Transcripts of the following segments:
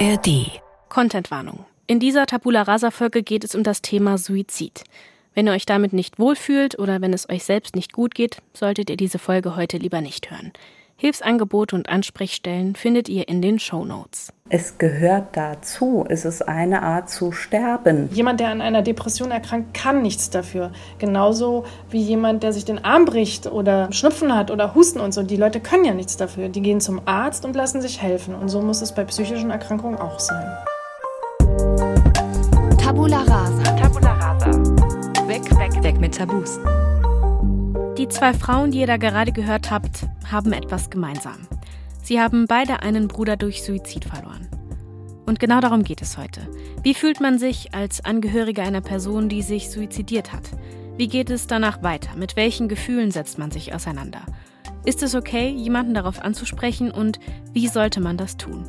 ARD. Contentwarnung. In dieser Tabula Rasa Folge geht es um das Thema Suizid. Wenn ihr euch damit nicht wohlfühlt oder wenn es euch selbst nicht gut geht, solltet ihr diese Folge heute lieber nicht hören. Hilfsangebote und Ansprechstellen findet ihr in den Show Notes. Es gehört dazu. Es ist eine Art zu sterben. Jemand, der an einer Depression erkrankt, kann nichts dafür. Genauso wie jemand, der sich den Arm bricht oder Schnupfen hat oder Husten und so. Die Leute können ja nichts dafür. Die gehen zum Arzt und lassen sich helfen. Und so muss es bei psychischen Erkrankungen auch sein. Tabula rasa. Tabula rasa. Weg, weg, weg mit Tabus. Die zwei Frauen, die ihr da gerade gehört habt, haben etwas gemeinsam. Sie haben beide einen Bruder durch Suizid verloren. Und genau darum geht es heute. Wie fühlt man sich als Angehöriger einer Person, die sich suizidiert hat? Wie geht es danach weiter? Mit welchen Gefühlen setzt man sich auseinander? Ist es okay, jemanden darauf anzusprechen und wie sollte man das tun?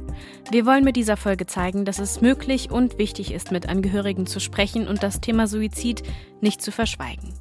Wir wollen mit dieser Folge zeigen, dass es möglich und wichtig ist, mit Angehörigen zu sprechen und das Thema Suizid nicht zu verschweigen.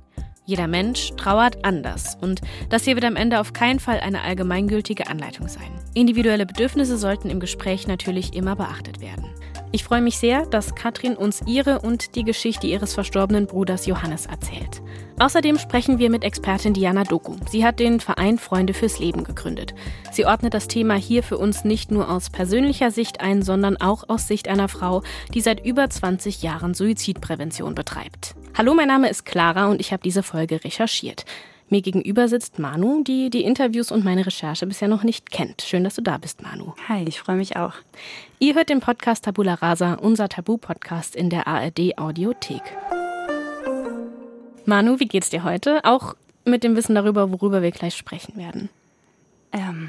Jeder Mensch trauert anders und das hier wird am Ende auf keinen Fall eine allgemeingültige Anleitung sein. Individuelle Bedürfnisse sollten im Gespräch natürlich immer beachtet werden. Ich freue mich sehr, dass Katrin uns ihre und die Geschichte ihres verstorbenen Bruders Johannes erzählt. Außerdem sprechen wir mit Expertin Diana Doku. Sie hat den Verein Freunde fürs Leben gegründet. Sie ordnet das Thema hier für uns nicht nur aus persönlicher Sicht ein, sondern auch aus Sicht einer Frau, die seit über 20 Jahren Suizidprävention betreibt. Hallo, mein Name ist Clara und ich habe diese Folge recherchiert. Mir gegenüber sitzt Manu, die die Interviews und meine Recherche bisher noch nicht kennt. Schön, dass du da bist, Manu. Hi, ich freue mich auch. Ihr hört den Podcast Tabula Rasa, unser Tabu-Podcast in der ARD Audiothek. Manu, wie geht's dir heute? Auch mit dem Wissen darüber, worüber wir gleich sprechen werden. Ähm,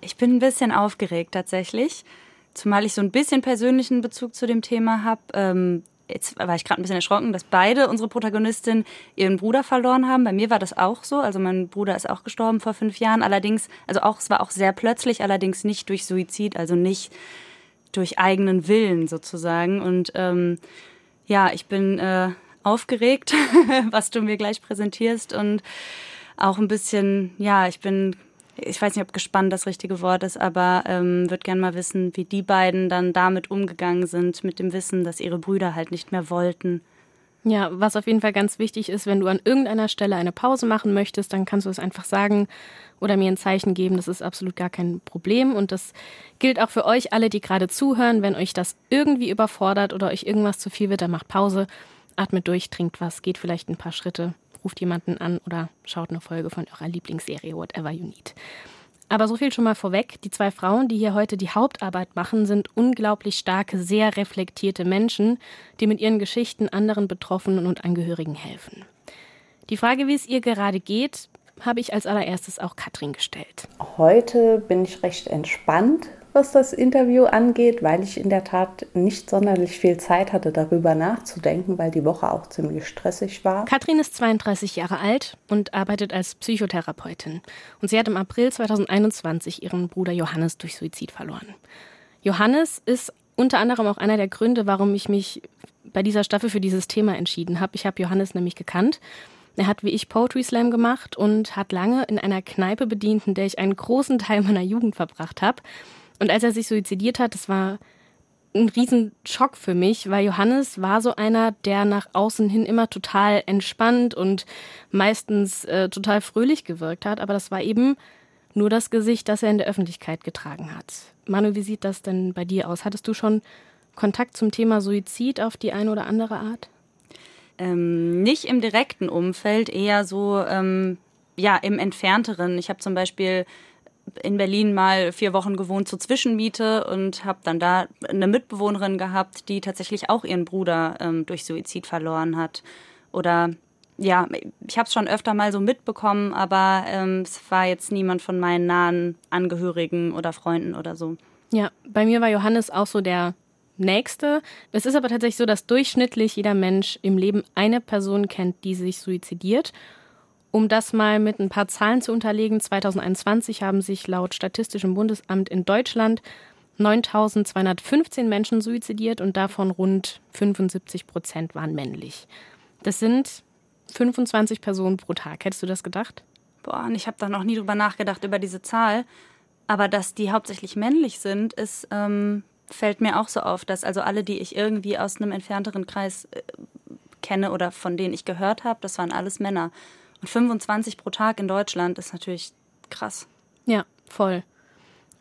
ich bin ein bisschen aufgeregt tatsächlich, zumal ich so ein bisschen persönlichen Bezug zu dem Thema habe. Ähm, jetzt war ich gerade ein bisschen erschrocken, dass beide unsere Protagonistinnen ihren Bruder verloren haben. Bei mir war das auch so. Also mein Bruder ist auch gestorben vor fünf Jahren. Allerdings, also auch, es war auch sehr plötzlich, allerdings nicht durch Suizid, also nicht durch eigenen Willen sozusagen. Und ähm, ja, ich bin äh, aufgeregt, was du mir gleich präsentierst und auch ein bisschen, ja, ich bin ich weiß nicht, ob gespannt das richtige Wort ist, aber ähm, würde gerne mal wissen, wie die beiden dann damit umgegangen sind, mit dem Wissen, dass ihre Brüder halt nicht mehr wollten. Ja, was auf jeden Fall ganz wichtig ist, wenn du an irgendeiner Stelle eine Pause machen möchtest, dann kannst du es einfach sagen oder mir ein Zeichen geben. Das ist absolut gar kein Problem. Und das gilt auch für euch alle, die gerade zuhören. Wenn euch das irgendwie überfordert oder euch irgendwas zu viel wird, dann macht Pause, atmet durch, trinkt was, geht vielleicht ein paar Schritte ruft jemanden an oder schaut eine Folge von eurer Lieblingsserie, whatever you need. Aber so viel schon mal vorweg. Die zwei Frauen, die hier heute die Hauptarbeit machen, sind unglaublich starke, sehr reflektierte Menschen, die mit ihren Geschichten anderen Betroffenen und Angehörigen helfen. Die Frage, wie es ihr gerade geht, habe ich als allererstes auch Katrin gestellt. Heute bin ich recht entspannt, was das Interview angeht, weil ich in der Tat nicht sonderlich viel Zeit hatte, darüber nachzudenken, weil die Woche auch ziemlich stressig war. Katrin ist 32 Jahre alt und arbeitet als Psychotherapeutin. Und sie hat im April 2021 ihren Bruder Johannes durch Suizid verloren. Johannes ist unter anderem auch einer der Gründe, warum ich mich bei dieser Staffel für dieses Thema entschieden habe. Ich habe Johannes nämlich gekannt. Er hat wie ich Poetry Slam gemacht und hat lange in einer Kneipe bedient, in der ich einen großen Teil meiner Jugend verbracht habe. Und als er sich suizidiert hat, das war ein Riesenschock für mich, weil Johannes war so einer, der nach außen hin immer total entspannt und meistens äh, total fröhlich gewirkt hat. Aber das war eben nur das Gesicht, das er in der Öffentlichkeit getragen hat. Manu, wie sieht das denn bei dir aus? Hattest du schon Kontakt zum Thema Suizid auf die eine oder andere Art? Ähm, nicht im direkten Umfeld, eher so ähm, ja im entfernteren. Ich habe zum Beispiel in Berlin mal vier Wochen gewohnt zur Zwischenmiete und habe dann da eine Mitbewohnerin gehabt, die tatsächlich auch ihren Bruder ähm, durch Suizid verloren hat. Oder ja, ich habe es schon öfter mal so mitbekommen, aber ähm, es war jetzt niemand von meinen nahen Angehörigen oder Freunden oder so. Ja, bei mir war Johannes auch so der Nächste. Es ist aber tatsächlich so, dass durchschnittlich jeder Mensch im Leben eine Person kennt, die sich suizidiert. Um das mal mit ein paar Zahlen zu unterlegen, 2021 haben sich laut Statistischem Bundesamt in Deutschland 9.215 Menschen suizidiert und davon rund 75 Prozent waren männlich. Das sind 25 Personen pro Tag. Hättest du das gedacht? Boah, und ich habe da noch nie drüber nachgedacht, über diese Zahl. Aber dass die hauptsächlich männlich sind, ist ähm, fällt mir auch so auf, dass also alle, die ich irgendwie aus einem entfernteren Kreis äh, kenne oder von denen ich gehört habe, das waren alles Männer. Und 25 pro Tag in Deutschland ist natürlich krass. Ja, voll.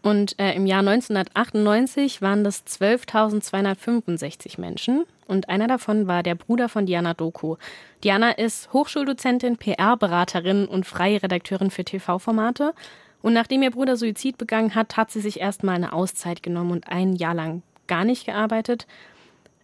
Und äh, im Jahr 1998 waren das 12.265 Menschen. Und einer davon war der Bruder von Diana Doku. Diana ist Hochschuldozentin, PR-Beraterin und freie Redakteurin für TV-Formate. Und nachdem ihr Bruder Suizid begangen hat, hat sie sich erstmal eine Auszeit genommen und ein Jahr lang gar nicht gearbeitet.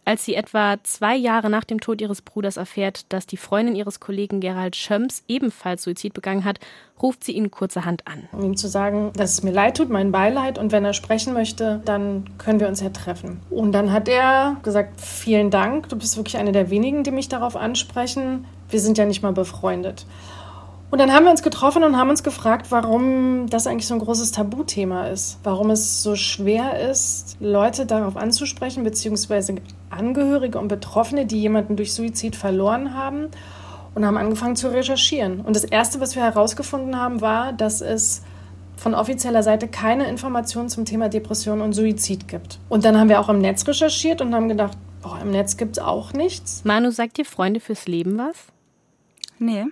Als sie etwa zwei Jahre nach dem Tod ihres Bruders erfährt, dass die Freundin ihres Kollegen Gerald Schöms ebenfalls Suizid begangen hat, ruft sie ihn kurzerhand an. Um ihm zu sagen, dass es mir leid tut, mein Beileid, und wenn er sprechen möchte, dann können wir uns ja treffen. Und dann hat er gesagt, vielen Dank, du bist wirklich eine der wenigen, die mich darauf ansprechen. Wir sind ja nicht mal befreundet. Und dann haben wir uns getroffen und haben uns gefragt, warum das eigentlich so ein großes Tabuthema ist. Warum es so schwer ist, Leute darauf anzusprechen, beziehungsweise Angehörige und Betroffene, die jemanden durch Suizid verloren haben. Und haben angefangen zu recherchieren. Und das Erste, was wir herausgefunden haben, war, dass es von offizieller Seite keine Informationen zum Thema Depression und Suizid gibt. Und dann haben wir auch im Netz recherchiert und haben gedacht, oh, im Netz gibt es auch nichts. Manu, sagt dir Freunde fürs Leben was? Nee.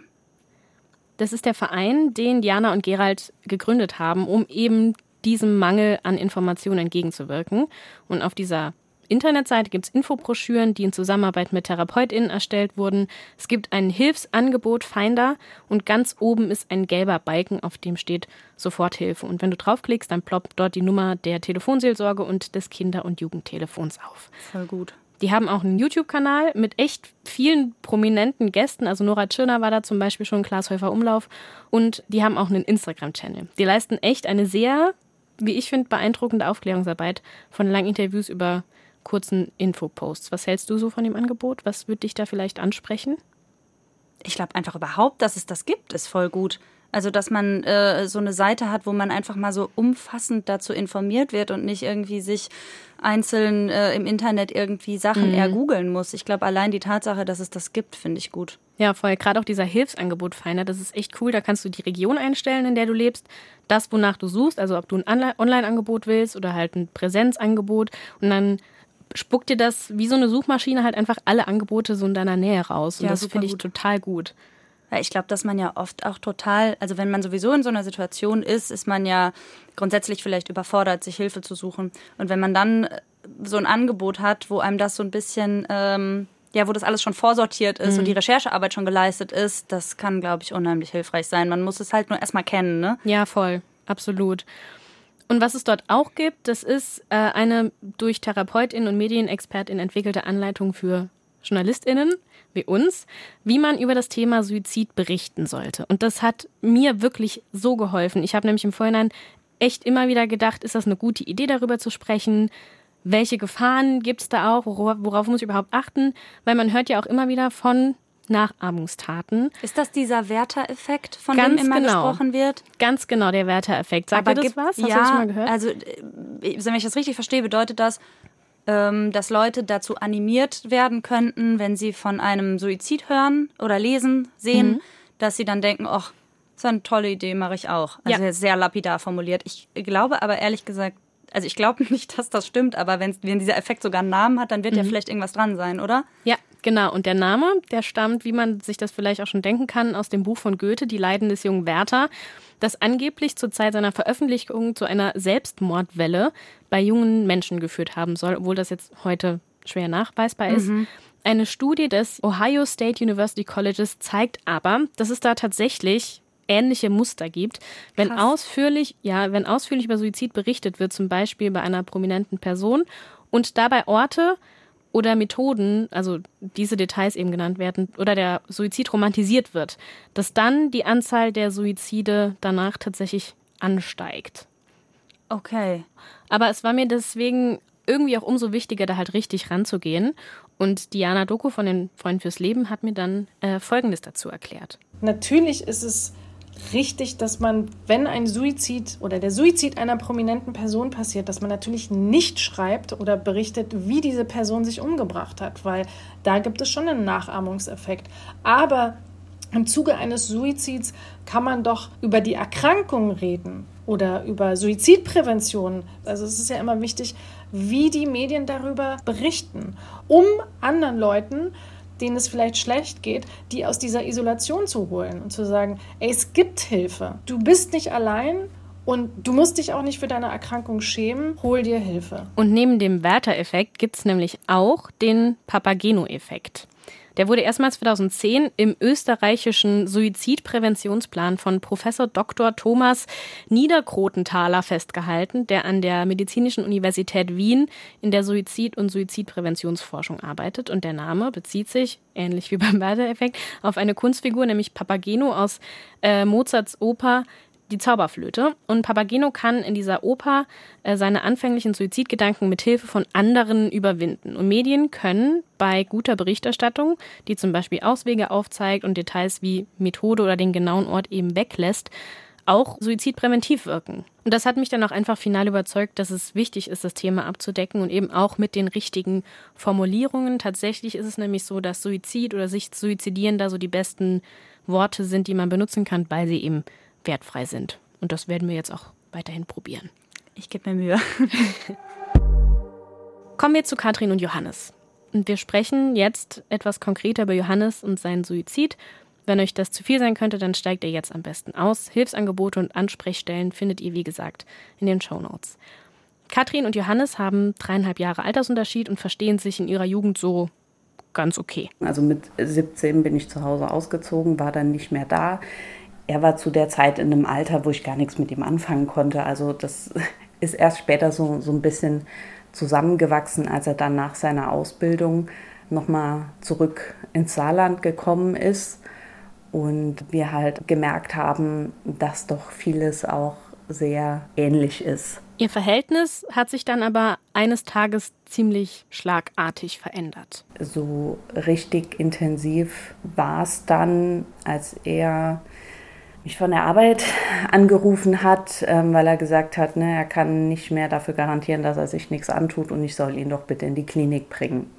Das ist der Verein, den Diana und Gerald gegründet haben, um eben diesem Mangel an Informationen entgegenzuwirken. Und auf dieser Internetseite gibt es Infobroschüren, die in Zusammenarbeit mit TherapeutInnen erstellt wurden. Es gibt ein Hilfsangebot Finder und ganz oben ist ein gelber Balken, auf dem steht Soforthilfe. Und wenn du draufklickst, dann ploppt dort die Nummer der Telefonseelsorge und des Kinder- und Jugendtelefons auf. Voll gut. Die haben auch einen YouTube-Kanal mit echt vielen prominenten Gästen. Also Nora Tschirner war da zum Beispiel schon, Klaas Häufer Umlauf. Und die haben auch einen Instagram-Channel. Die leisten echt eine sehr, wie ich finde, beeindruckende Aufklärungsarbeit von langen Interviews über kurzen Infoposts. Was hältst du so von dem Angebot? Was würde dich da vielleicht ansprechen? Ich glaube einfach überhaupt, dass es das gibt, ist voll gut. Also, dass man äh, so eine Seite hat, wo man einfach mal so umfassend dazu informiert wird und nicht irgendwie sich einzeln äh, im Internet irgendwie Sachen mhm. ergoogeln muss. Ich glaube, allein die Tatsache, dass es das gibt, finde ich gut. Ja, voll. Gerade auch dieser Hilfsangebot Finder, das ist echt cool. Da kannst du die Region einstellen, in der du lebst, das, wonach du suchst, also ob du ein Online-Angebot willst oder halt ein Präsenzangebot. Und dann spuckt dir das wie so eine Suchmaschine halt einfach alle Angebote so in deiner Nähe raus. Und ja, das finde ich total gut. Weil ich glaube, dass man ja oft auch total, also wenn man sowieso in so einer Situation ist, ist man ja grundsätzlich vielleicht überfordert, sich Hilfe zu suchen. Und wenn man dann äh, so ein Angebot hat, wo einem das so ein bisschen, ähm, ja, wo das alles schon vorsortiert ist mhm. und die Recherchearbeit schon geleistet ist, das kann, glaube ich, unheimlich hilfreich sein. Man muss es halt nur erstmal kennen, ne? Ja, voll, absolut. Und was es dort auch gibt, das ist äh, eine durch TherapeutInnen und MedienexpertInnen entwickelte Anleitung für JournalistInnen wie uns, wie man über das Thema Suizid berichten sollte. Und das hat mir wirklich so geholfen. Ich habe nämlich im Vorhinein echt immer wieder gedacht, ist das eine gute Idee, darüber zu sprechen? Welche Gefahren gibt es da auch? Worauf muss ich überhaupt achten? Weil man hört ja auch immer wieder von Nachahmungstaten. Ist das dieser Werter-Effekt, von Ganz dem immer genau. gesprochen wird? Ganz genau, der Werter-Effekt. Sagt Aber das was? Hast ja, du das schon mal gehört? Also, äh, wenn ich das richtig verstehe, bedeutet das, dass Leute dazu animiert werden könnten, wenn sie von einem Suizid hören oder lesen, sehen, mhm. dass sie dann denken, ach, das ist eine tolle Idee, mache ich auch. Also ja. sehr lapidar formuliert. Ich glaube aber ehrlich gesagt, also ich glaube nicht, dass das stimmt, aber wenn, wenn dieser Effekt sogar einen Namen hat, dann wird mhm. ja vielleicht irgendwas dran sein, oder? Ja, genau. Und der Name, der stammt, wie man sich das vielleicht auch schon denken kann, aus dem Buch von Goethe, Die Leiden des jungen Werther das angeblich zur Zeit seiner Veröffentlichung zu einer Selbstmordwelle bei jungen Menschen geführt haben soll, obwohl das jetzt heute schwer nachweisbar ist. Mhm. Eine Studie des Ohio State University Colleges zeigt aber, dass es da tatsächlich ähnliche Muster gibt. Wenn ausführlich, ja, wenn ausführlich über Suizid berichtet wird, zum Beispiel bei einer prominenten Person und dabei Orte oder Methoden, also diese Details eben genannt werden, oder der Suizid romantisiert wird, dass dann die Anzahl der Suizide danach tatsächlich ansteigt. Okay. Aber es war mir deswegen irgendwie auch umso wichtiger, da halt richtig ranzugehen. Und Diana Doku von den Freunden fürs Leben hat mir dann äh, Folgendes dazu erklärt. Natürlich ist es richtig, dass man, wenn ein Suizid oder der Suizid einer prominenten Person passiert, dass man natürlich nicht schreibt oder berichtet, wie diese Person sich umgebracht hat, weil da gibt es schon einen Nachahmungseffekt. Aber im Zuge eines Suizids kann man doch über die Erkrankung reden oder über Suizidprävention. Also es ist ja immer wichtig, wie die Medien darüber berichten, um anderen Leuten denen es vielleicht schlecht geht, die aus dieser Isolation zu holen und zu sagen, ey, es gibt Hilfe. Du bist nicht allein und du musst dich auch nicht für deine Erkrankung schämen. Hol dir Hilfe. Und neben dem Werther-Effekt gibt es nämlich auch den Papageno-Effekt. Der wurde erstmals 2010 im österreichischen Suizidpräventionsplan von Professor Dr. Thomas Niederkrotenthaler festgehalten, der an der Medizinischen Universität Wien in der Suizid- und Suizidpräventionsforschung arbeitet. Und der Name bezieht sich, ähnlich wie beim Werder-Effekt, auf eine Kunstfigur, nämlich Papageno aus äh, Mozarts Oper die Zauberflöte. Und Papageno kann in dieser Oper äh, seine anfänglichen Suizidgedanken mit Hilfe von anderen überwinden. Und Medien können bei guter Berichterstattung, die zum Beispiel Auswege aufzeigt und Details wie Methode oder den genauen Ort eben weglässt, auch suizidpräventiv wirken. Und das hat mich dann auch einfach final überzeugt, dass es wichtig ist, das Thema abzudecken und eben auch mit den richtigen Formulierungen. Tatsächlich ist es nämlich so, dass Suizid oder sich suizidieren da so die besten Worte sind, die man benutzen kann, weil sie eben wertfrei sind. Und das werden wir jetzt auch weiterhin probieren. Ich gebe mir Mühe. Kommen wir zu Katrin und Johannes. Und wir sprechen jetzt etwas konkreter über Johannes und seinen Suizid. Wenn euch das zu viel sein könnte, dann steigt ihr jetzt am besten aus. Hilfsangebote und Ansprechstellen findet ihr, wie gesagt, in den Show Notes. Katrin und Johannes haben dreieinhalb Jahre Altersunterschied und verstehen sich in ihrer Jugend so ganz okay. Also mit 17 bin ich zu Hause ausgezogen, war dann nicht mehr da er war zu der Zeit in einem Alter, wo ich gar nichts mit ihm anfangen konnte. Also das ist erst später so, so ein bisschen zusammengewachsen, als er dann nach seiner Ausbildung nochmal zurück ins Saarland gekommen ist und wir halt gemerkt haben, dass doch vieles auch sehr ähnlich ist. Ihr Verhältnis hat sich dann aber eines Tages ziemlich schlagartig verändert. So richtig intensiv war es dann, als er mich von der Arbeit angerufen hat, ähm, weil er gesagt hat, ne, er kann nicht mehr dafür garantieren, dass er sich nichts antut und ich soll ihn doch bitte in die Klinik bringen.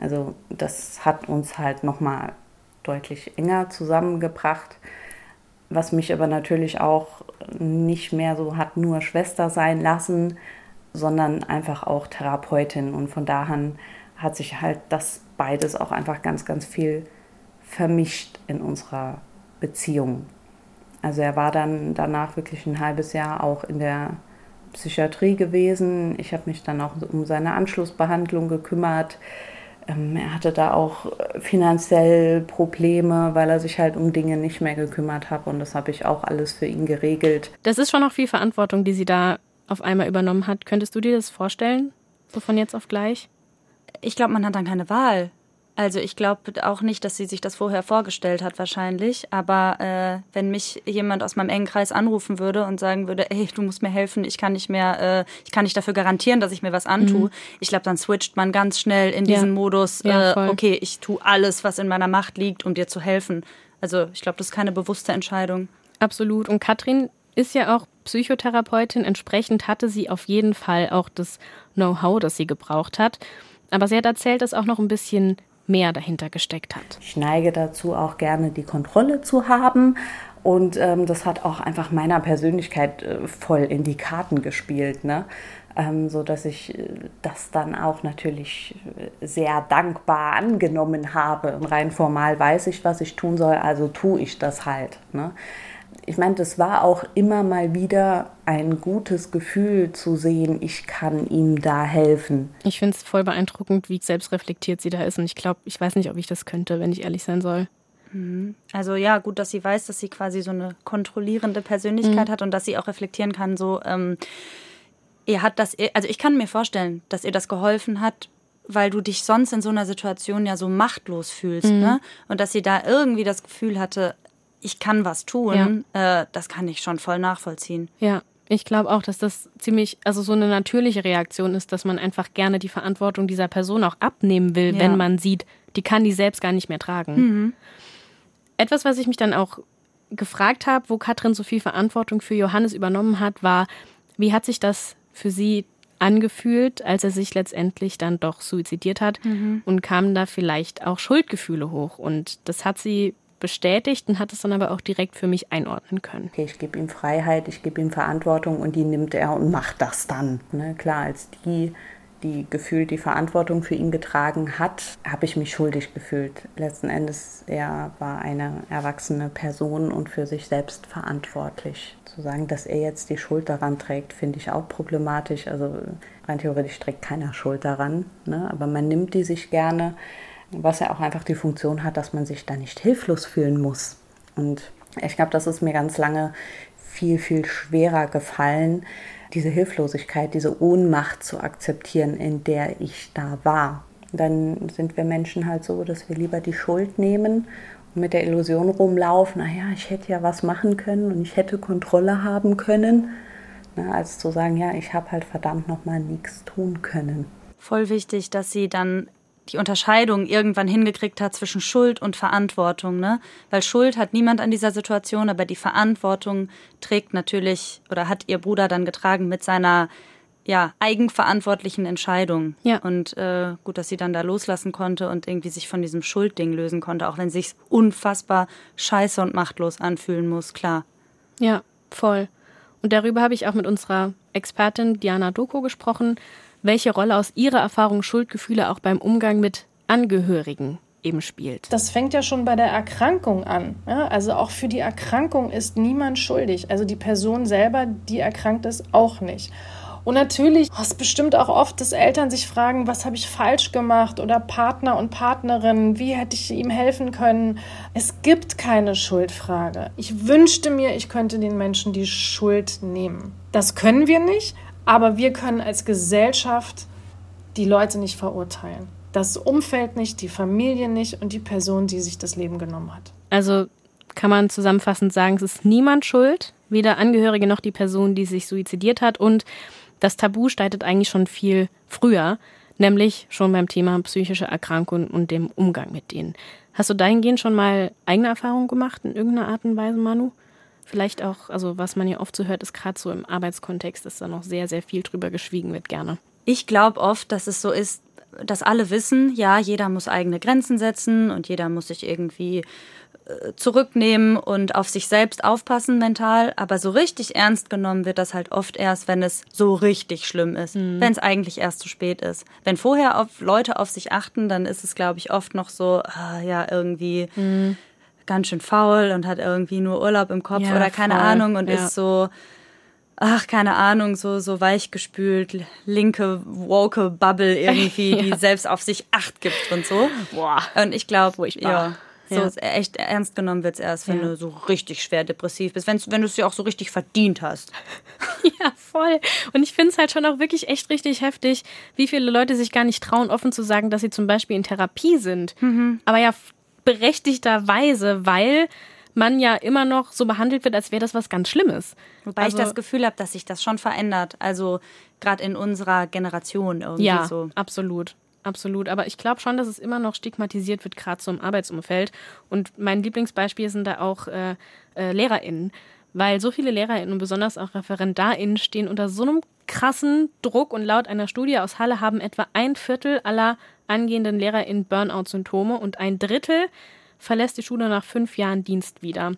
Also das hat uns halt nochmal deutlich enger zusammengebracht, was mich aber natürlich auch nicht mehr so hat nur Schwester sein lassen, sondern einfach auch Therapeutin. Und von daher hat sich halt das beides auch einfach ganz, ganz viel vermischt in unserer Beziehung. Also er war dann danach wirklich ein halbes Jahr auch in der Psychiatrie gewesen. Ich habe mich dann auch um seine Anschlussbehandlung gekümmert. Ähm, er hatte da auch finanziell Probleme, weil er sich halt um Dinge nicht mehr gekümmert hat und das habe ich auch alles für ihn geregelt. Das ist schon noch viel Verantwortung, die sie da auf einmal übernommen hat. Könntest du dir das vorstellen, so von jetzt auf gleich? Ich glaube, man hat dann keine Wahl. Also ich glaube auch nicht, dass sie sich das vorher vorgestellt hat wahrscheinlich. Aber äh, wenn mich jemand aus meinem engen Kreis anrufen würde und sagen würde, ey, du musst mir helfen, ich kann nicht mehr, äh, ich kann nicht dafür garantieren, dass ich mir was antue. Mhm. Ich glaube, dann switcht man ganz schnell in diesen ja. Modus, ja, äh, okay, ich tue alles, was in meiner Macht liegt, um dir zu helfen. Also ich glaube, das ist keine bewusste Entscheidung. Absolut. Und Katrin ist ja auch Psychotherapeutin. Entsprechend hatte sie auf jeden Fall auch das Know-how, das sie gebraucht hat. Aber sie hat erzählt, dass auch noch ein bisschen mehr dahinter gesteckt hat. Ich neige dazu, auch gerne die Kontrolle zu haben. Und ähm, das hat auch einfach meiner Persönlichkeit äh, voll in die Karten gespielt. Ne? Ähm, so ich äh, das dann auch natürlich äh, sehr dankbar angenommen habe. Und rein formal weiß ich, was ich tun soll, also tue ich das halt. Ne? Ich meine, das war auch immer mal wieder ein gutes Gefühl zu sehen, ich kann ihm da helfen. Ich finde es voll beeindruckend, wie selbstreflektiert sie da ist. Und ich glaube, ich weiß nicht, ob ich das könnte, wenn ich ehrlich sein soll. Mhm. Also ja, gut, dass sie weiß, dass sie quasi so eine kontrollierende Persönlichkeit mhm. hat und dass sie auch reflektieren kann, so ähm, ihr hat das, also ich kann mir vorstellen, dass ihr das geholfen hat, weil du dich sonst in so einer Situation ja so machtlos fühlst, mhm. ne? Und dass sie da irgendwie das Gefühl hatte, ich kann was tun, ja. äh, das kann ich schon voll nachvollziehen. Ja. Ich glaube auch, dass das ziemlich, also so eine natürliche Reaktion ist, dass man einfach gerne die Verantwortung dieser Person auch abnehmen will, ja. wenn man sieht, die kann die selbst gar nicht mehr tragen. Mhm. Etwas, was ich mich dann auch gefragt habe, wo Katrin so viel Verantwortung für Johannes übernommen hat, war, wie hat sich das für sie angefühlt, als er sich letztendlich dann doch suizidiert hat mhm. und kamen da vielleicht auch Schuldgefühle hoch und das hat sie bestätigt und hat es dann aber auch direkt für mich einordnen können. Okay, ich gebe ihm Freiheit, ich gebe ihm Verantwortung und die nimmt er und macht das dann. Ne? Klar, als die die gefühlt die Verantwortung für ihn getragen hat, habe ich mich schuldig gefühlt. Letzten Endes, er war eine erwachsene Person und für sich selbst verantwortlich. Zu sagen, dass er jetzt die Schuld daran trägt, finde ich auch problematisch. Also rein theoretisch trägt keiner Schuld daran, ne? aber man nimmt die sich gerne, was ja auch einfach die Funktion hat, dass man sich da nicht hilflos fühlen muss. Und ich glaube, das ist mir ganz lange viel, viel schwerer gefallen, diese Hilflosigkeit, diese Ohnmacht zu akzeptieren, in der ich da war. Dann sind wir Menschen halt so, dass wir lieber die Schuld nehmen und mit der Illusion rumlaufen, naja, ich hätte ja was machen können und ich hätte Kontrolle haben können, ne, als zu sagen, ja, ich habe halt verdammt nochmal nichts tun können. Voll wichtig, dass sie dann die Unterscheidung irgendwann hingekriegt hat zwischen Schuld und Verantwortung, ne? Weil Schuld hat niemand an dieser Situation, aber die Verantwortung trägt natürlich oder hat ihr Bruder dann getragen mit seiner ja, eigenverantwortlichen Entscheidung. Ja. Und äh, gut, dass sie dann da loslassen konnte und irgendwie sich von diesem Schuldding lösen konnte, auch wenn sich unfassbar scheiße und machtlos anfühlen muss, klar. Ja, voll. Und darüber habe ich auch mit unserer Expertin Diana Doko gesprochen welche Rolle aus Ihrer Erfahrung Schuldgefühle auch beim Umgang mit Angehörigen eben spielt. Das fängt ja schon bei der Erkrankung an. Ja? Also auch für die Erkrankung ist niemand schuldig. Also die Person selber, die erkrankt ist, auch nicht. Und natürlich ist bestimmt auch oft, dass Eltern sich fragen, was habe ich falsch gemacht oder Partner und Partnerin, wie hätte ich ihm helfen können. Es gibt keine Schuldfrage. Ich wünschte mir, ich könnte den Menschen die Schuld nehmen. Das können wir nicht, aber wir können als Gesellschaft die Leute nicht verurteilen. Das Umfeld nicht, die Familie nicht und die Person, die sich das Leben genommen hat. Also kann man zusammenfassend sagen, es ist niemand schuld, weder Angehörige noch die Person, die sich suizidiert hat. Und das Tabu startet eigentlich schon viel früher, nämlich schon beim Thema psychische Erkrankungen und dem Umgang mit denen. Hast du dahingehend schon mal eigene Erfahrungen gemacht in irgendeiner Art und Weise, Manu? Vielleicht auch, also was man ja oft so hört, ist gerade so im Arbeitskontext, dass da noch sehr, sehr viel drüber geschwiegen wird, gerne. Ich glaube oft, dass es so ist, dass alle wissen, ja, jeder muss eigene Grenzen setzen und jeder muss sich irgendwie äh, zurücknehmen und auf sich selbst aufpassen mental, aber so richtig ernst genommen wird das halt oft erst, wenn es so richtig schlimm ist, mhm. wenn es eigentlich erst zu spät ist. Wenn vorher auf Leute auf sich achten, dann ist es glaube ich oft noch so, ah, ja, irgendwie mhm ganz schön faul und hat irgendwie nur Urlaub im Kopf ja, oder keine voll. Ahnung und ja. ist so, ach, keine Ahnung, so, so weichgespült, linke, woke Bubble irgendwie, ja. die selbst auf sich Acht gibt und so. Boah. Und ich glaube, ja. So ja. echt ernst genommen wird es erst, wenn ja. du so richtig schwer depressiv bist, wenn, wenn du es ja auch so richtig verdient hast. ja, voll. Und ich finde es halt schon auch wirklich echt richtig heftig, wie viele Leute sich gar nicht trauen, offen zu sagen, dass sie zum Beispiel in Therapie sind. Mhm. Aber ja, berechtigterweise, weil man ja immer noch so behandelt wird, als wäre das was ganz Schlimmes. Wobei also, ich das Gefühl habe, dass sich das schon verändert. Also gerade in unserer Generation irgendwie ja, so. Absolut. Absolut. Aber ich glaube schon, dass es immer noch stigmatisiert wird, gerade so im Arbeitsumfeld. Und mein Lieblingsbeispiel sind da auch äh, äh, LehrerInnen. Weil so viele LehrerInnen und besonders auch ReferendarInnen stehen unter so einem krassen Druck und laut einer Studie aus Halle haben etwa ein Viertel aller angehenden LehrerInnen Burnout-Symptome und ein Drittel verlässt die Schule nach fünf Jahren Dienst wieder.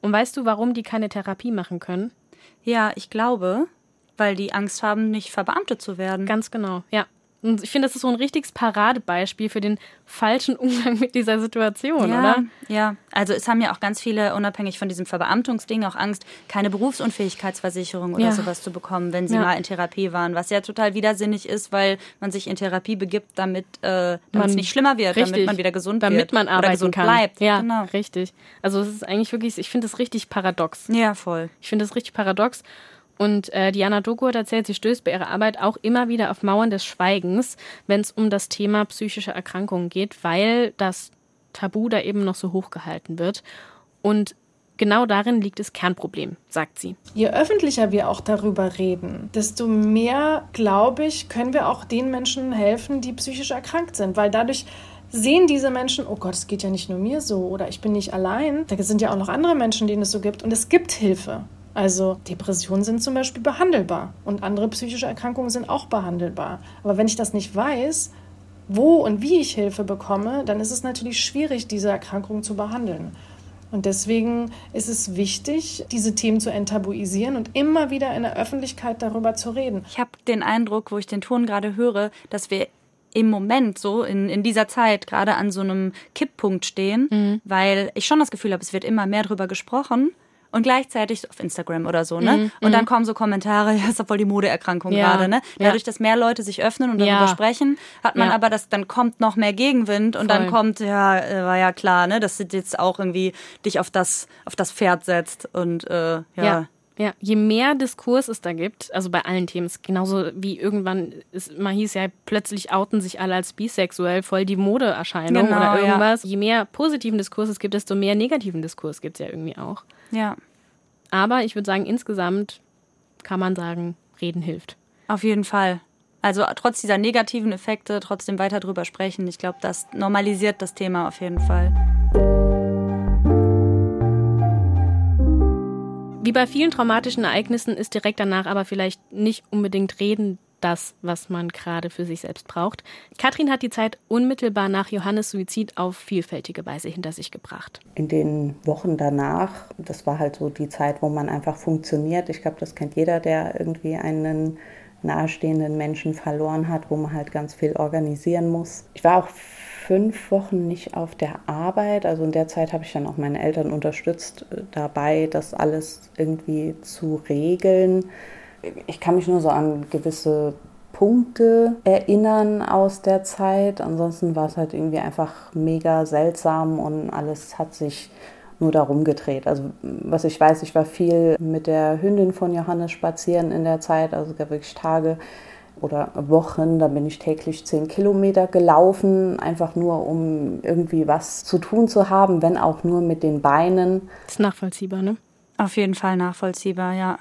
Und weißt du, warum die keine Therapie machen können? Ja, ich glaube, weil die Angst haben, nicht verbeamtet zu werden. Ganz genau, ja. Und ich finde, das ist so ein richtiges Paradebeispiel für den falschen Umgang mit dieser Situation, ja, oder? Ja, also es haben ja auch ganz viele, unabhängig von diesem Verbeamtungsding, auch Angst, keine Berufsunfähigkeitsversicherung oder ja. sowas zu bekommen, wenn sie ja. mal in Therapie waren. Was ja total widersinnig ist, weil man sich in Therapie begibt, damit äh, es nicht schlimmer wird, richtig, damit man wieder gesund damit wird. Damit man arbeiten oder gesund kann. bleibt. Ja, genau. richtig. Also es ist eigentlich wirklich, ich finde das richtig paradox. Ja, voll. Ich finde das richtig paradox. Und äh, Diana Doku hat erzählt, sie stößt bei ihrer Arbeit auch immer wieder auf Mauern des Schweigens, wenn es um das Thema psychische Erkrankungen geht, weil das Tabu da eben noch so hoch gehalten wird. Und genau darin liegt das Kernproblem, sagt sie. Je öffentlicher wir auch darüber reden, desto mehr, glaube ich, können wir auch den Menschen helfen, die psychisch erkrankt sind, weil dadurch sehen diese Menschen, oh Gott, es geht ja nicht nur mir so oder ich bin nicht allein. Da sind ja auch noch andere Menschen, denen es so gibt und es gibt Hilfe. Also Depressionen sind zum Beispiel behandelbar und andere psychische Erkrankungen sind auch behandelbar. Aber wenn ich das nicht weiß, wo und wie ich Hilfe bekomme, dann ist es natürlich schwierig, diese Erkrankungen zu behandeln. Und deswegen ist es wichtig, diese Themen zu enttabuisieren und immer wieder in der Öffentlichkeit darüber zu reden. Ich habe den Eindruck, wo ich den Ton gerade höre, dass wir im Moment so in, in dieser Zeit gerade an so einem Kipppunkt stehen, mhm. weil ich schon das Gefühl habe, es wird immer mehr darüber gesprochen und gleichzeitig auf Instagram oder so, ne? Mhm. Und dann mhm. kommen so Kommentare, ja, ist doch voll die Modeerkrankung ja. gerade, ne? Dadurch, dass mehr Leute sich öffnen und darüber sprechen, hat man aber das, dann kommt noch mehr Gegenwind und voll. dann kommt, ja, äh, war ja klar, ne, dass du jetzt auch irgendwie dich auf das, auf das Pferd setzt und äh, ja. Ja, je mehr Diskurs es da gibt, also bei allen Themen, ist genauso wie irgendwann, ist, man hieß ja, plötzlich outen sich alle als bisexuell, voll die Modeerscheinung genau, oder irgendwas. Ja. Je mehr positiven Diskurs es gibt, desto mehr negativen Diskurs gibt es ja irgendwie auch. Ja. Aber ich würde sagen, insgesamt kann man sagen, reden hilft. Auf jeden Fall. Also trotz dieser negativen Effekte trotzdem weiter drüber sprechen. Ich glaube, das normalisiert das Thema auf jeden Fall. Wie bei vielen traumatischen Ereignissen ist direkt danach aber vielleicht nicht unbedingt Reden das, was man gerade für sich selbst braucht. Katrin hat die Zeit unmittelbar nach Johannes Suizid auf vielfältige Weise hinter sich gebracht. In den Wochen danach, das war halt so die Zeit, wo man einfach funktioniert. Ich glaube, das kennt jeder, der irgendwie einen nahestehenden Menschen verloren hat, wo man halt ganz viel organisieren muss. Ich war auch fünf Wochen nicht auf der Arbeit. Also in der Zeit habe ich dann auch meine Eltern unterstützt äh, dabei, das alles irgendwie zu regeln. Ich kann mich nur so an gewisse Punkte erinnern aus der Zeit. Ansonsten war es halt irgendwie einfach mega seltsam und alles hat sich nur darum gedreht. Also was ich weiß, ich war viel mit der Hündin von Johannes spazieren in der Zeit. Also wirklich Tage, oder Wochen, da bin ich täglich zehn Kilometer gelaufen, einfach nur um irgendwie was zu tun zu haben, wenn auch nur mit den Beinen. Das ist nachvollziehbar, ne? Auf jeden Fall nachvollziehbar, ja.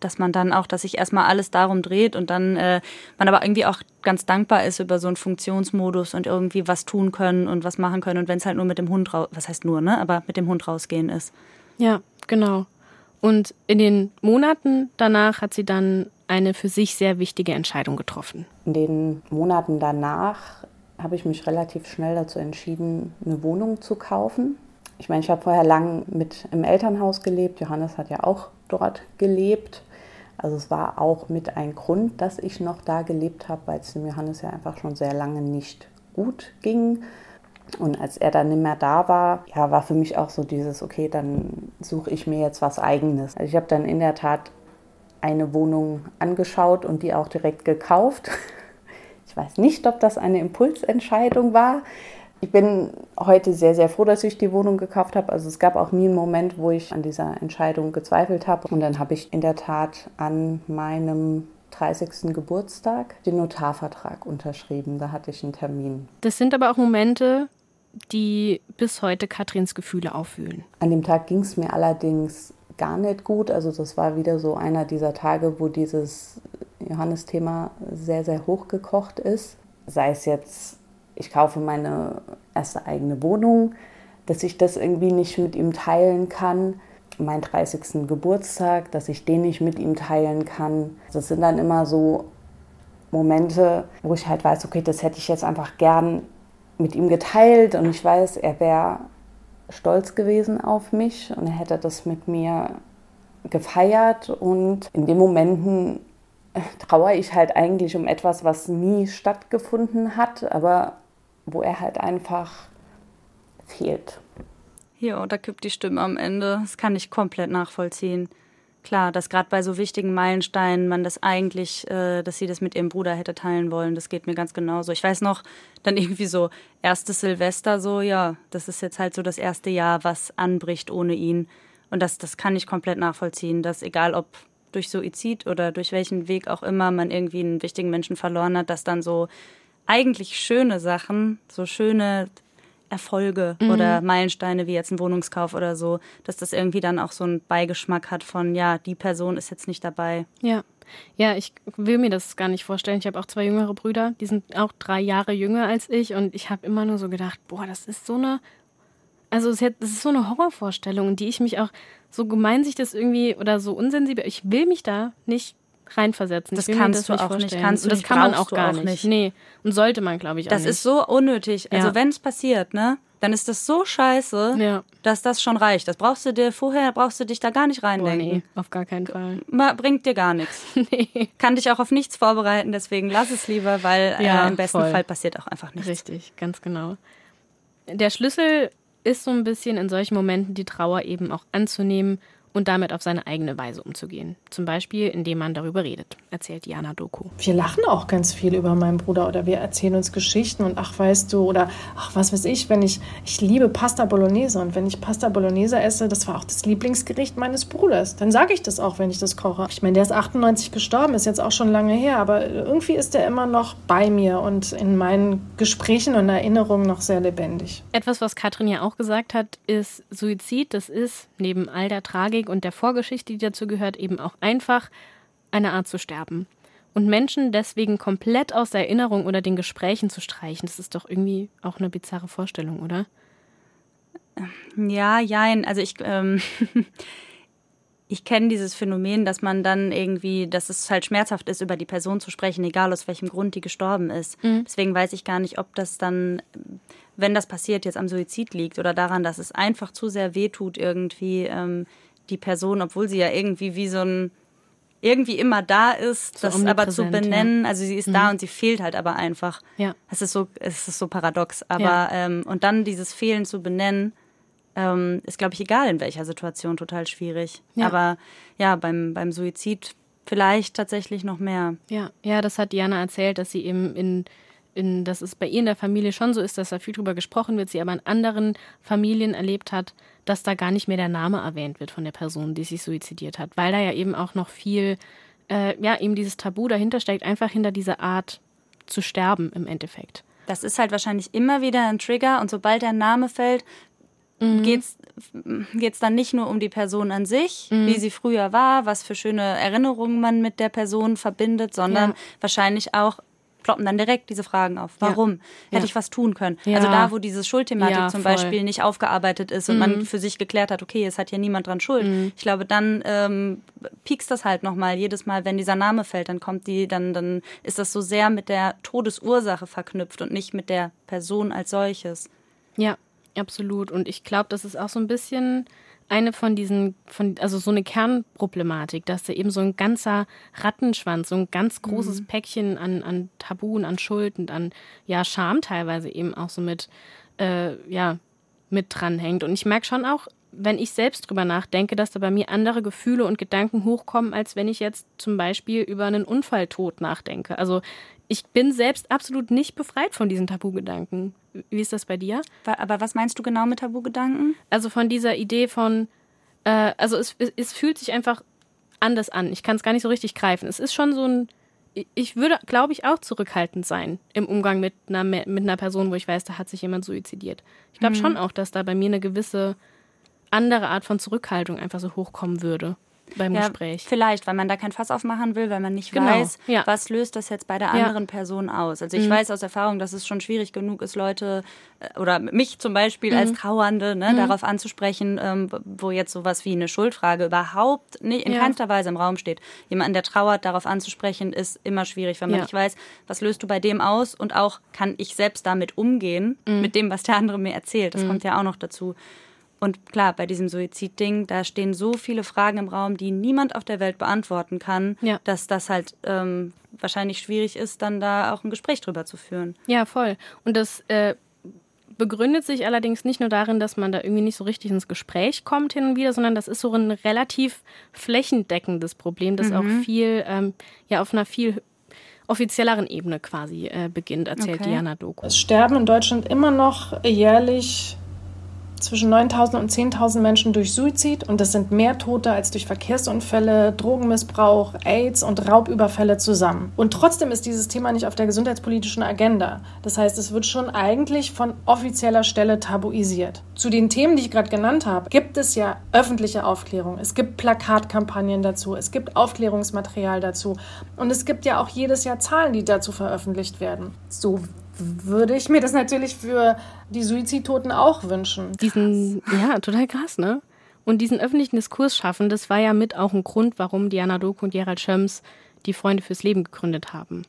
Dass man dann auch, dass sich erstmal alles darum dreht und dann äh, man aber irgendwie auch ganz dankbar ist über so einen Funktionsmodus und irgendwie was tun können und was machen können. Und wenn es halt nur mit dem Hund raus, was heißt nur, ne? Aber mit dem Hund rausgehen ist. Ja, genau. Und in den Monaten danach hat sie dann eine für sich sehr wichtige Entscheidung getroffen. In den Monaten danach habe ich mich relativ schnell dazu entschieden, eine Wohnung zu kaufen. Ich meine, ich habe vorher lang mit im Elternhaus gelebt. Johannes hat ja auch dort gelebt. Also es war auch mit ein Grund, dass ich noch da gelebt habe, weil es dem Johannes ja einfach schon sehr lange nicht gut ging. Und als er dann nicht mehr da war, ja, war für mich auch so dieses, okay, dann suche ich mir jetzt was eigenes. Also ich habe dann in der Tat eine Wohnung angeschaut und die auch direkt gekauft. Ich weiß nicht, ob das eine Impulsentscheidung war. Ich bin heute sehr, sehr froh, dass ich die Wohnung gekauft habe. Also es gab auch nie einen Moment, wo ich an dieser Entscheidung gezweifelt habe. Und dann habe ich in der Tat an meinem 30. Geburtstag den Notarvertrag unterschrieben. Da hatte ich einen Termin. Das sind aber auch Momente, die bis heute Katrins Gefühle aufwühlen. An dem Tag ging es mir allerdings gar nicht gut. Also das war wieder so einer dieser Tage, wo dieses Johannes-Thema sehr, sehr hochgekocht ist. Sei es jetzt, ich kaufe meine erste eigene Wohnung, dass ich das irgendwie nicht mit ihm teilen kann. Mein 30. Geburtstag, dass ich den nicht mit ihm teilen kann. Das sind dann immer so Momente, wo ich halt weiß, okay, das hätte ich jetzt einfach gern mit ihm geteilt und ich weiß, er wäre stolz gewesen auf mich und er hätte das mit mir gefeiert. Und in den Momenten trauere ich halt eigentlich um etwas, was nie stattgefunden hat, aber wo er halt einfach fehlt. Ja, da kippt die Stimme am Ende. Das kann ich komplett nachvollziehen klar, dass gerade bei so wichtigen Meilensteinen man das eigentlich, äh, dass sie das mit ihrem Bruder hätte teilen wollen. Das geht mir ganz genauso. Ich weiß noch, dann irgendwie so erstes Silvester, so, ja, das ist jetzt halt so das erste Jahr, was anbricht ohne ihn. Und das, das kann ich komplett nachvollziehen, dass egal ob durch Suizid oder durch welchen Weg auch immer man irgendwie einen wichtigen Menschen verloren hat, dass dann so eigentlich schöne Sachen, so schöne Erfolge mhm. oder Meilensteine wie jetzt ein Wohnungskauf oder so, dass das irgendwie dann auch so einen Beigeschmack hat von, ja, die Person ist jetzt nicht dabei. Ja. Ja, ich will mir das gar nicht vorstellen. Ich habe auch zwei jüngere Brüder, die sind auch drei Jahre jünger als ich und ich habe immer nur so gedacht, boah, das ist so eine, also das ist so eine Horrorvorstellung, die ich mich auch, so gemein sich das irgendwie oder so unsensibel, ich will mich da nicht reinversetzen. Das kannst das du auch nicht. Kannst und das kann man auch gar auch nicht. nicht. Nee. Und sollte man, glaube ich, auch das nicht. Das ist so unnötig. Also ja. wenn es passiert, ne? dann ist das so scheiße, Ja. dass das schon reicht. Das brauchst du dir vorher, brauchst du dich da gar nicht Boah, reindenken. nee, auf gar keinen Fall. Bringt dir gar nichts. nee. Kann dich auch auf nichts vorbereiten, deswegen lass es lieber, weil Ja, äh, im besten voll. Fall passiert auch einfach nichts. Richtig, ganz genau. Der Schlüssel ist so ein bisschen in solchen Momenten die Trauer eben auch anzunehmen und damit auf seine eigene Weise umzugehen. Zum Beispiel, indem man darüber redet, erzählt Diana Doku. Wir lachen auch ganz viel über meinen Bruder oder wir erzählen uns Geschichten und ach, weißt du, oder ach, was weiß ich, wenn ich, ich liebe Pasta Bolognese und wenn ich Pasta Bolognese esse, das war auch das Lieblingsgericht meines Bruders, dann sage ich das auch, wenn ich das koche. Ich meine, der ist 98 gestorben, ist jetzt auch schon lange her, aber irgendwie ist der immer noch bei mir und in meinen Gesprächen und Erinnerungen noch sehr lebendig. Etwas, was Katrin ja auch gesagt hat, ist Suizid. Das ist neben all der Tragik und der Vorgeschichte, die dazu gehört, eben auch einfach eine Art zu sterben. Und Menschen deswegen komplett aus der Erinnerung oder den Gesprächen zu streichen, das ist doch irgendwie auch eine bizarre Vorstellung, oder? Ja, jein. Also ich, ähm, ich kenne dieses Phänomen, dass man dann irgendwie, dass es halt schmerzhaft ist, über die Person zu sprechen, egal aus welchem Grund die gestorben ist. Deswegen weiß ich gar nicht, ob das dann, wenn das passiert, jetzt am Suizid liegt oder daran, dass es einfach zu sehr wehtut, irgendwie ähm, die Person, obwohl sie ja irgendwie wie so ein irgendwie immer da ist, So das aber zu omnipräsent, ja. benennen. Also sie ist da und sie fehlt halt aber einfach. Ja. Es ist so, es ist so paradox. Aber Ja. ähm, und dann dieses Fehlen zu benennen, ähm, ist, glaube ich, egal in welcher Situation total schwierig. Ja. Aber ja, beim, beim Suizid vielleicht tatsächlich noch mehr. Ja, ja, das hat Diana erzählt, dass sie eben in, in, dass es bei ihr in der Familie schon so ist, dass da viel drüber gesprochen wird, sie aber in anderen Familien erlebt hat, dass da gar nicht mehr der Name erwähnt wird von der Person, die sich suizidiert hat, weil da ja eben auch noch viel, äh, ja, eben dieses Tabu dahinter steckt, einfach hinter dieser Art zu sterben im Endeffekt. Das ist halt wahrscheinlich immer wieder ein Trigger und sobald der Name fällt, geht's geht's dann nicht nur um die Person an sich, wie sie früher war, was für schöne Erinnerungen man mit der Person verbindet, sondern Ja. wahrscheinlich auch ploppen dann direkt diese Fragen auf. Warum? Hätte Ja. ich was tun können? Ja. Also da, wo diese Schuldthematik Ja, zum voll. Beispiel nicht aufgearbeitet ist und man für sich geklärt hat, okay, es hat hier niemand dran Schuld. Ich glaube, dann ähm, piekst das halt nochmal. Jedes Mal, wenn dieser Name fällt, dann kommt die, dann, dann ist das so sehr mit der Todesursache verknüpft und nicht mit der Person als solches. Ja, absolut. Und ich glaube, das ist auch so ein bisschen eine von diesen, von, also so eine Kernproblematik, dass da eben so ein ganzer Rattenschwanz, so ein ganz großes Päckchen an, an Tabuen, an Schuld und an ja, Scham teilweise eben auch so mit, äh, ja, mit dranhängt. Und ich merke schon auch, wenn ich selbst drüber nachdenke, dass da bei mir andere Gefühle und Gedanken hochkommen, als wenn ich jetzt zum Beispiel über einen Unfalltod nachdenke. Also ich bin selbst absolut nicht befreit von diesen Tabugedanken. Wie ist das bei dir? Aber was meinst du genau mit Tabugedanken? Also von dieser Idee von, äh, also es, es, es fühlt sich einfach anders an. Ich kann es gar nicht so richtig greifen. Es ist schon so ein, ich würde, glaube ich, auch zurückhaltend sein im Umgang mit einer, mit einer Person, wo ich weiß, da hat sich jemand suizidiert. Ich glaube schon auch, dass da bei mir eine gewisse andere Art von Zurückhaltung einfach so hochkommen würde beim Gespräch. Vielleicht, weil man da kein Fass aufmachen will, weil man nicht Genau, weiß, ja. was löst das jetzt bei der Ja. Mhm. anderen Person aus. Also ich weiß aus Erfahrung, dass es schon schwierig genug ist, Leute äh, oder mich zum Beispiel Mhm. als Trauernde ne, darauf anzusprechen, ähm, wo jetzt sowas wie eine Schuldfrage überhaupt nicht in Ja. keinster Weise im Raum steht. Jemanden, der trauert, darauf anzusprechen, ist immer schwierig, weil man Ja. nicht weiß, was löst du bei dem aus und auch kann ich selbst damit umgehen, Mhm. mit dem, was der andere mir erzählt. Das kommt ja auch noch dazu. Und klar, bei diesem Suizidding, da stehen so viele Fragen im Raum, die niemand auf der Welt beantworten kann, Ja. dass das halt ähm, wahrscheinlich schwierig ist, dann da auch ein Gespräch drüber zu führen. Ja, voll. Und das äh, begründet sich allerdings nicht nur darin, dass man da irgendwie nicht so richtig ins Gespräch kommt hin und wieder, sondern das ist so ein relativ flächendeckendes Problem, das auch viel, ähm, ja, auf einer viel offizielleren Ebene quasi äh, beginnt, erzählt Okay. Diana Doku. Es sterben in Deutschland immer noch jährlich zwischen 9.000 und 10.000 Menschen durch Suizid und das sind mehr Tote als durch Verkehrsunfälle, Drogenmissbrauch, AIDS und Raubüberfälle zusammen. Und trotzdem ist dieses Thema nicht auf der gesundheitspolitischen Agenda. Das heißt, es wird schon eigentlich von offizieller Stelle tabuisiert. Zu den Themen, die ich gerade genannt habe, gibt es ja öffentliche Aufklärung. Es gibt Plakatkampagnen dazu, es gibt Aufklärungsmaterial dazu und es gibt ja auch jedes Jahr Zahlen, die dazu veröffentlicht werden. So würde ich mir das natürlich für die Suizidtoten auch wünschen. Diesen, ja, total krass, ne? Und diesen öffentlichen Diskurs schaffen, das war ja mit auch ein Grund, warum Diana Doku und Gerald Schöms die Freunde fürs Leben gegründet haben.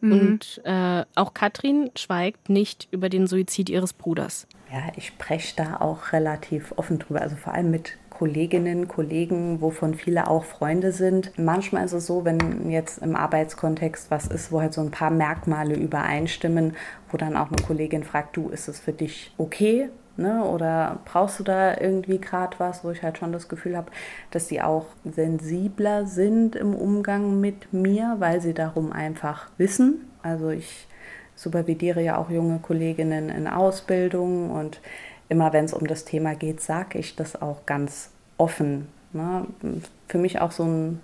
Mhm. Und äh, auch Katrin schweigt nicht über den Suizid ihres Bruders. Ja, ich spreche da auch relativ offen drüber, also vor allem mit Kolleginnen, Kollegen, wovon viele auch Freunde sind. Manchmal ist es so, wenn jetzt im Arbeitskontext was ist, wo halt so ein paar Merkmale übereinstimmen, wo dann auch eine Kollegin fragt, du, ist es für dich okay? Ne? Oder brauchst du da irgendwie gerade was, wo ich halt schon das Gefühl habe, dass sie auch sensibler sind im Umgang mit mir, weil sie darum einfach wissen. Also ich supervidiere ja auch junge Kolleginnen in Ausbildung und immer wenn es um das Thema geht, sage ich das auch ganz offen. Ne? Für mich auch so ein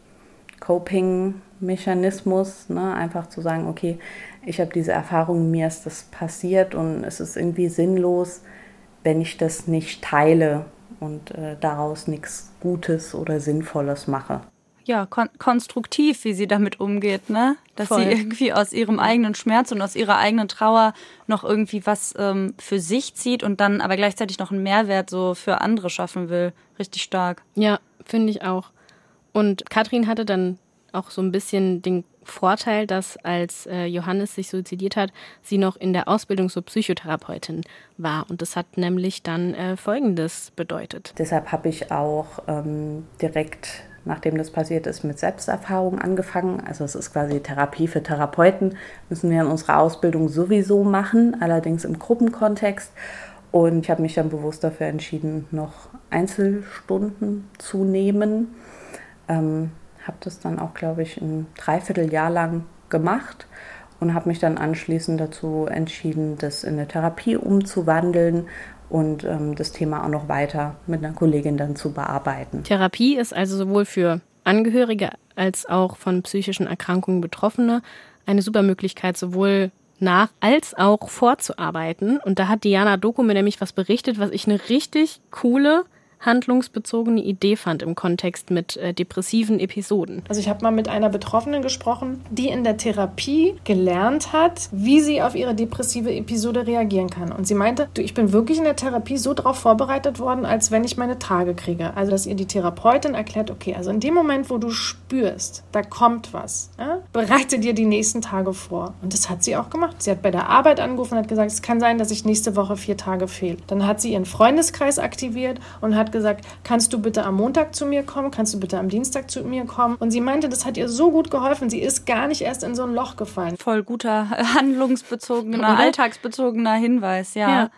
Coping-Mechanismus, ne? einfach zu sagen, okay, ich habe diese Erfahrung, mir ist das passiert und es ist irgendwie sinnlos, wenn ich das nicht teile und äh, daraus nichts Gutes oder Sinnvolles mache. Ja, kon konstruktiv, wie sie damit umgeht, ne? Dass Voll. sie irgendwie aus ihrem eigenen Schmerz und aus ihrer eigenen Trauer noch irgendwie was ähm, für sich zieht und dann aber gleichzeitig noch einen Mehrwert so für andere schaffen will. Richtig stark. Ja, finde ich auch. Und Katrin hatte dann auch so ein bisschen den Vorteil, dass als äh, Johannes sich suizidiert hat, sie noch in der Ausbildung zur Psychotherapeutin war. Und das hat nämlich dann äh, Folgendes bedeutet. Deshalb habe ich auch ähm, direkt, nachdem das passiert ist, mit Selbsterfahrung angefangen. Also es ist quasi Therapie für Therapeuten, müssen wir in unserer Ausbildung sowieso machen, allerdings im Gruppenkontext. Und ich habe mich dann bewusst dafür entschieden, noch Einzelstunden zu nehmen. Ähm, habe das dann auch, glaube ich, ein Dreivierteljahr lang gemacht und habe mich dann anschließend dazu entschieden, das in eine Therapie umzuwandeln und ähm, das Thema auch noch weiter mit einer Kollegin dann zu bearbeiten. Therapie ist also sowohl für Angehörige als auch von psychischen Erkrankungen Betroffene eine super Möglichkeit, sowohl nach als auch vorzuarbeiten. Und da hat Diana Doku mir nämlich was berichtet, was ich eine richtig coole handlungsbezogene Idee fand im Kontext mit äh, depressiven Episoden. Also ich habe mal mit einer Betroffenen gesprochen, die in der Therapie gelernt hat, wie sie auf ihre depressive Episode reagieren kann. Und sie meinte, du, ich bin wirklich in der Therapie so darauf vorbereitet worden, als wenn ich meine Tage kriege. Also dass ihr die Therapeutin erklärt, okay, also in dem Moment, wo du spürst, da kommt was, ja, bereite dir die nächsten Tage vor. Und das hat sie auch gemacht. Sie hat bei der Arbeit angerufen und hat gesagt, es kann sein, dass ich nächste Woche vier Tage fehle. Dann hat sie ihren Freundeskreis aktiviert und hat gesagt, kannst du bitte am Montag zu mir kommen, kannst du bitte am Dienstag zu mir kommen. Und sie meinte, das hat ihr so gut geholfen, sie ist gar nicht erst in so ein Loch gefallen. Voll guter handlungsbezogener, Oder? alltagsbezogener Hinweis, ja. ja.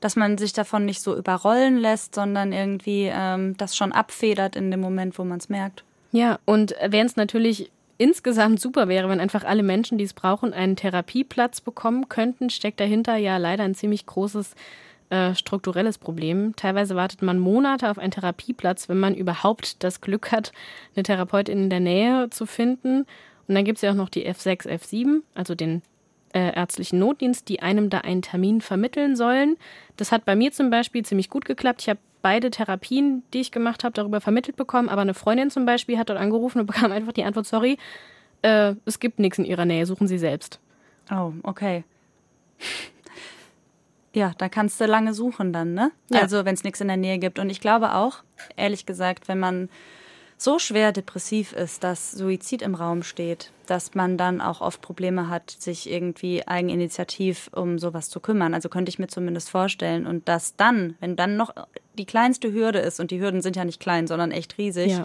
Dass man sich davon nicht so überrollen lässt, sondern irgendwie ähm, das schon abfedert in dem Moment, wo man es merkt. Ja, und während es natürlich insgesamt super wäre, wenn einfach alle Menschen, die es brauchen, einen Therapieplatz bekommen könnten, steckt dahinter ja leider ein ziemlich großes äh, strukturelles Problem. Teilweise wartet man Monate auf einen Therapieplatz, wenn man überhaupt das Glück hat, eine Therapeutin in der Nähe zu finden. Und dann gibt es ja auch noch die F6, F7, also den äh, ärztlichen Notdienst, die einem da einen Termin vermitteln sollen. Das hat bei mir zum Beispiel ziemlich gut geklappt. Ich habe beide Therapien, die ich gemacht habe, darüber vermittelt bekommen. Aber eine Freundin zum Beispiel hat dort angerufen und bekam einfach die Antwort, sorry, äh, es gibt nichts in ihrer Nähe, suchen Sie selbst. Oh, okay. Ja, da kannst du lange suchen dann, ne? Ja. Also wenn es nichts in der Nähe gibt. Und ich glaube auch, ehrlich gesagt, wenn man so schwer depressiv ist, dass Suizid im Raum steht, dass man dann auch oft Probleme hat, sich irgendwie eigeninitiativ um sowas zu kümmern. Also könnte ich mir zumindest vorstellen. Und dass dann, wenn dann noch die kleinste Hürde ist, und die Hürden sind ja nicht klein, sondern echt riesig, ja.